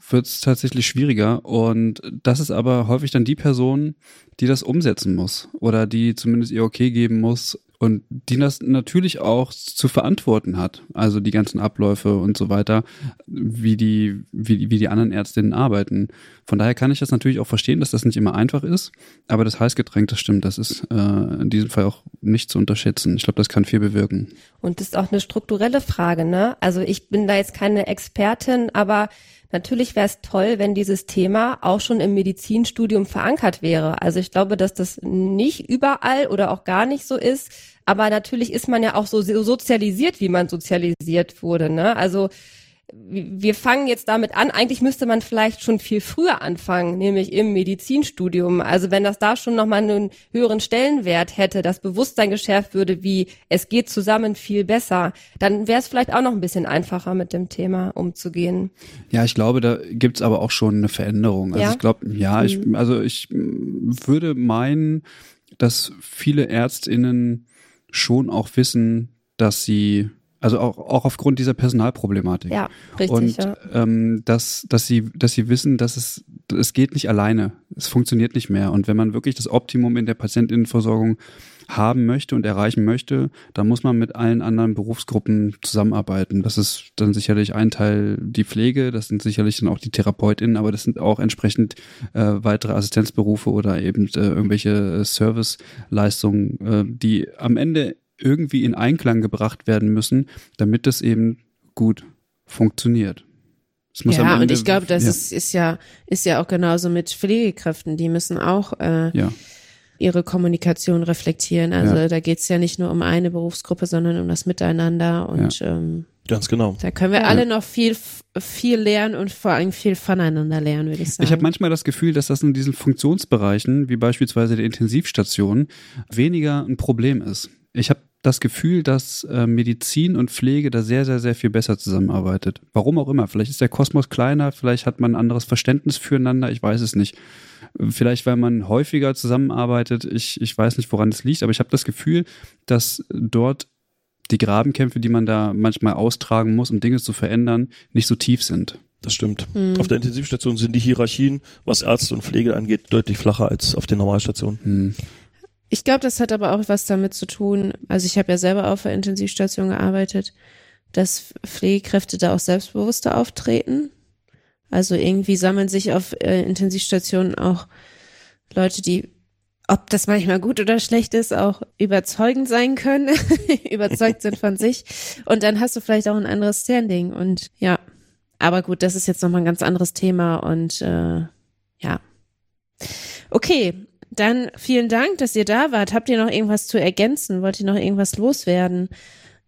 wird es tatsächlich schwieriger. Und das ist aber häufig dann die Person, die das umsetzen muss oder die zumindest ihr okay geben muss. und die das natürlich auch zu verantworten hat. Also die ganzen Abläufe und so weiter, wie die, wie, wie die anderen Ärztinnen arbeiten. Von daher kann ich das natürlich auch verstehen, dass das nicht immer einfach ist. Aber das Heißgetränk, das stimmt, das ist äh, in diesem Fall auch nicht zu unterschätzen. Ich glaube, das kann viel bewirken. Und das ist auch eine strukturelle Frage, ne? Also ich bin da jetzt keine Expertin, aber Natürlich wäre es toll, wenn dieses Thema auch schon im Medizinstudium verankert wäre. Also ich glaube, dass das nicht überall oder auch gar nicht so ist. Aber natürlich ist man ja auch so sozialisiert, wie man sozialisiert wurde. Ne? Also wir fangen jetzt damit an. Eigentlich müsste man vielleicht schon viel früher anfangen, nämlich im Medizinstudium. Also wenn das da schon nochmal einen höheren Stellenwert hätte, das Bewusstsein geschärft würde, wie es geht zusammen viel besser, dann wäre es vielleicht auch noch ein bisschen einfacher mit dem Thema umzugehen. Ja, ich glaube, da gibt's aber auch schon eine Veränderung. Also ja? ich glaube, ja, ich, mhm. also ich würde meinen, dass viele ÄrztInnen schon auch wissen, dass sie also auch, auch aufgrund dieser Personalproblematik. Ja, richtig. Und ja. Ähm, dass, dass sie, dass sie wissen, dass es, es geht nicht alleine. Es funktioniert nicht mehr. Und wenn man wirklich das Optimum in der Patientinnenversorgung haben möchte und erreichen möchte, dann muss man mit allen anderen Berufsgruppen zusammenarbeiten. Das ist dann sicherlich ein Teil die Pflege, das sind sicherlich dann auch die TherapeutInnen, aber das sind auch entsprechend äh, weitere Assistenzberufe oder eben äh, irgendwelche Serviceleistungen, äh, die am Ende irgendwie in Einklang gebracht werden müssen, damit das eben gut funktioniert. ja, und ich glaube, das ja. Ist, ist ja ist ja auch genauso mit Pflegekräften. Die müssen auch äh, ja. ihre Kommunikation reflektieren. Also ja. da geht's ja nicht nur um eine Berufsgruppe, sondern um das Miteinander und ähm, Ganz genau. Da können wir ja. alle noch viel, viel lernen und vor allem viel voneinander lernen, würde ich sagen. Ich habe manchmal das Gefühl, dass das in diesen Funktionsbereichen, wie beispielsweise der Intensivstation, weniger ein Problem ist. Ich habe das Gefühl, dass äh, Medizin und Pflege da sehr, sehr, sehr viel besser zusammenarbeitet. Warum auch immer. Vielleicht ist der Kosmos kleiner, vielleicht hat man ein anderes Verständnis füreinander, ich weiß es nicht. Vielleicht, weil man häufiger zusammenarbeitet, ich, ich weiß nicht, woran es liegt, aber ich habe das Gefühl, dass dort die Grabenkämpfe, die man da manchmal austragen muss, um Dinge zu verändern, nicht so tief sind. Das stimmt. Mhm. Auf der Intensivstation sind die Hierarchien, was Ärzte und Pflege angeht, deutlich flacher als auf den Normalstationen. Mhm. Ich glaube, das hat aber auch was damit zu tun. Also ich habe ja selber auf der Intensivstation gearbeitet, dass Pflegekräfte da auch selbstbewusster auftreten. Also irgendwie sammeln sich auf äh, Intensivstationen auch Leute, die, ob das manchmal gut oder schlecht ist, auch überzeugend sein können, überzeugt sind von sich. Und dann hast du vielleicht auch ein anderes Standing. Und ja, aber gut, das ist jetzt nochmal ein ganz anderes Thema und äh, ja. Okay, dann vielen Dank, dass ihr da wart. Habt ihr noch irgendwas zu ergänzen? Wollt ihr noch irgendwas loswerden?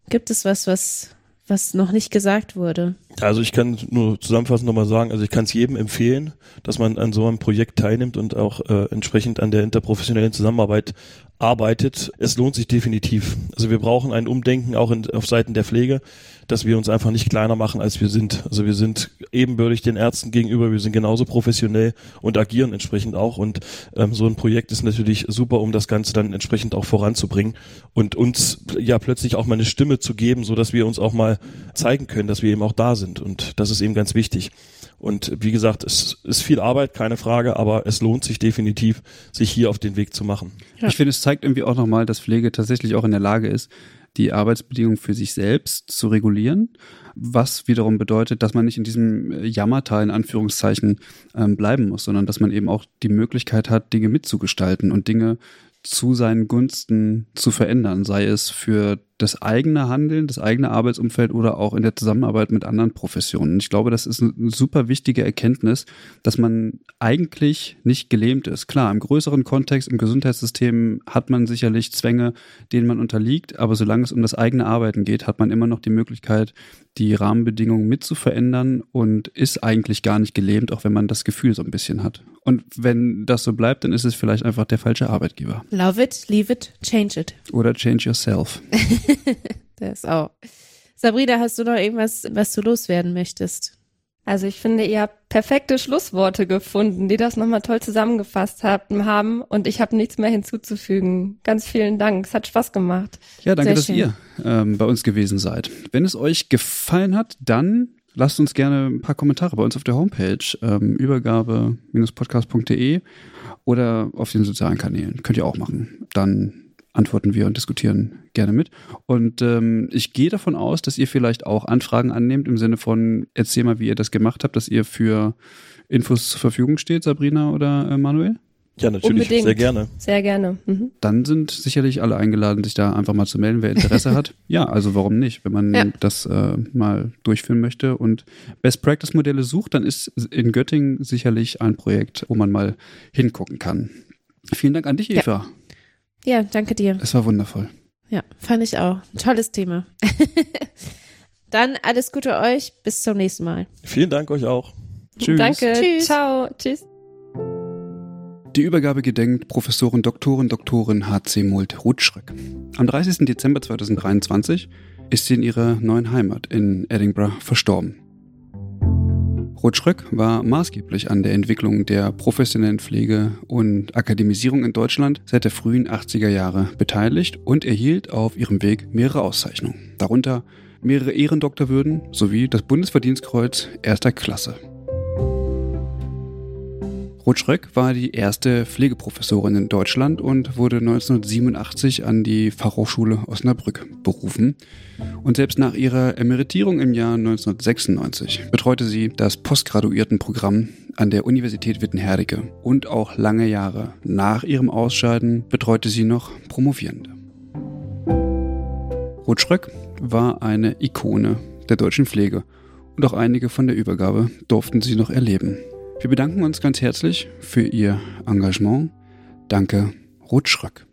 Gibt es was, was, was noch nicht gesagt wurde? Also ich kann nur zusammenfassend nochmal sagen, also ich kann es jedem empfehlen, dass man an so einem Projekt teilnimmt und auch äh, entsprechend an der interprofessionellen Zusammenarbeit arbeitet. Es lohnt sich definitiv. Also wir brauchen ein Umdenken auch in, auf Seiten der Pflege dass wir uns einfach nicht kleiner machen, als wir sind. Also wir sind ebenbürtig den Ärzten gegenüber, wir sind genauso professionell und agieren entsprechend auch. Und ähm, so ein Projekt ist natürlich super, um das Ganze dann entsprechend auch voranzubringen und uns ja plötzlich auch mal eine Stimme zu geben, so dass wir uns auch mal zeigen können, dass wir eben auch da sind. Und das ist eben ganz wichtig. Und wie gesagt, es ist viel Arbeit, keine Frage, aber es lohnt sich definitiv, sich hier auf den Weg zu machen. Ja. Ich finde, es zeigt irgendwie auch nochmal, dass Pflege tatsächlich auch in der Lage ist, die Arbeitsbedingungen für sich selbst zu regulieren, was wiederum bedeutet, dass man nicht in diesem Jammertal in Anführungszeichen ähm, bleiben muss, sondern dass man eben auch die Möglichkeit hat, Dinge mitzugestalten und Dinge zu seinen Gunsten zu verändern, sei es für das eigene Handeln, das eigene Arbeitsumfeld oder auch in der Zusammenarbeit mit anderen Professionen. Ich glaube, das ist eine super wichtige Erkenntnis, dass man eigentlich nicht gelähmt ist. Klar, im größeren Kontext, im Gesundheitssystem hat man sicherlich Zwänge, denen man unterliegt, aber solange es um das eigene Arbeiten geht, hat man immer noch die Möglichkeit, die Rahmenbedingungen mit zu verändern und ist eigentlich gar nicht gelähmt, auch wenn man das Gefühl so ein bisschen hat. Und wenn das so bleibt, dann ist es vielleicht einfach der falsche Arbeitgeber. Love it, leave it, change it. Oder change yourself. das auch. Sabrina, hast du noch irgendwas, was du loswerden möchtest? Also ich finde, ihr habt perfekte Schlussworte gefunden, die das nochmal toll zusammengefasst haben und ich habe nichts mehr hinzuzufügen. Ganz vielen Dank, es hat Spaß gemacht. Ja, danke, Sehr dass schön. ihr ähm, bei uns gewesen seid. Wenn es euch gefallen hat, dann lasst uns gerne ein paar Kommentare bei uns auf der Homepage ähm, übergabe-podcast.de oder auf den sozialen Kanälen. Könnt ihr auch machen. Dann antworten wir und diskutieren gerne mit. Und ähm, ich gehe davon aus, dass ihr vielleicht auch Anfragen annehmt im Sinne von, erzähl mal, wie ihr das gemacht habt, dass ihr für Infos zur Verfügung steht, Sabrina oder äh, Manuel? Ja, natürlich, Unbedingt. sehr gerne. Sehr gerne. Mhm. Dann sind sicherlich alle eingeladen, sich da einfach mal zu melden, wer Interesse hat. Ja, also warum nicht? Wenn man Ja. das äh, mal durchführen möchte und Best Practice Modelle sucht, dann ist in Göttingen sicherlich ein Projekt, wo man mal hingucken kann. Vielen Dank an dich. Eva. Ja, danke dir. Es war wundervoll. Ja, fand ich auch. Ein tolles Thema. Dann alles Gute euch. Bis zum nächsten Mal. Vielen Dank euch auch. Tschüss. Danke. Tschüss. Ciao. Tschüss. Die Übergabe gedenkt Professorin Doktorin Doktorin H.C. Mult Rutschröck. Am 30. Dezember 2023 ist sie in ihrer neuen Heimat in Edinburgh verstorben. Rutschröck war maßgeblich an der Entwicklung der professionellen Pflege und Akademisierung in Deutschland seit der frühen 80er Jahre beteiligt und erhielt auf ihrem Weg mehrere Auszeichnungen, darunter mehrere Ehrendoktorwürden sowie das Bundesverdienstkreuz erster Klasse. Rutschröck war die erste Pflegeprofessorin in Deutschland und wurde 1987 an die Fachhochschule Osnabrück berufen. Und selbst nach ihrer Emeritierung im Jahr 1996 betreute sie das Postgraduiertenprogramm an der Universität Wittenherdecke. Und auch lange Jahre nach ihrem Ausscheiden betreute sie noch Promovierende. Rutschröck war eine Ikone der deutschen Pflege und auch einige von der Übergabe durften sie noch erleben. Wir bedanken uns ganz herzlich für Ihr Engagement. Danke, Rutschröck.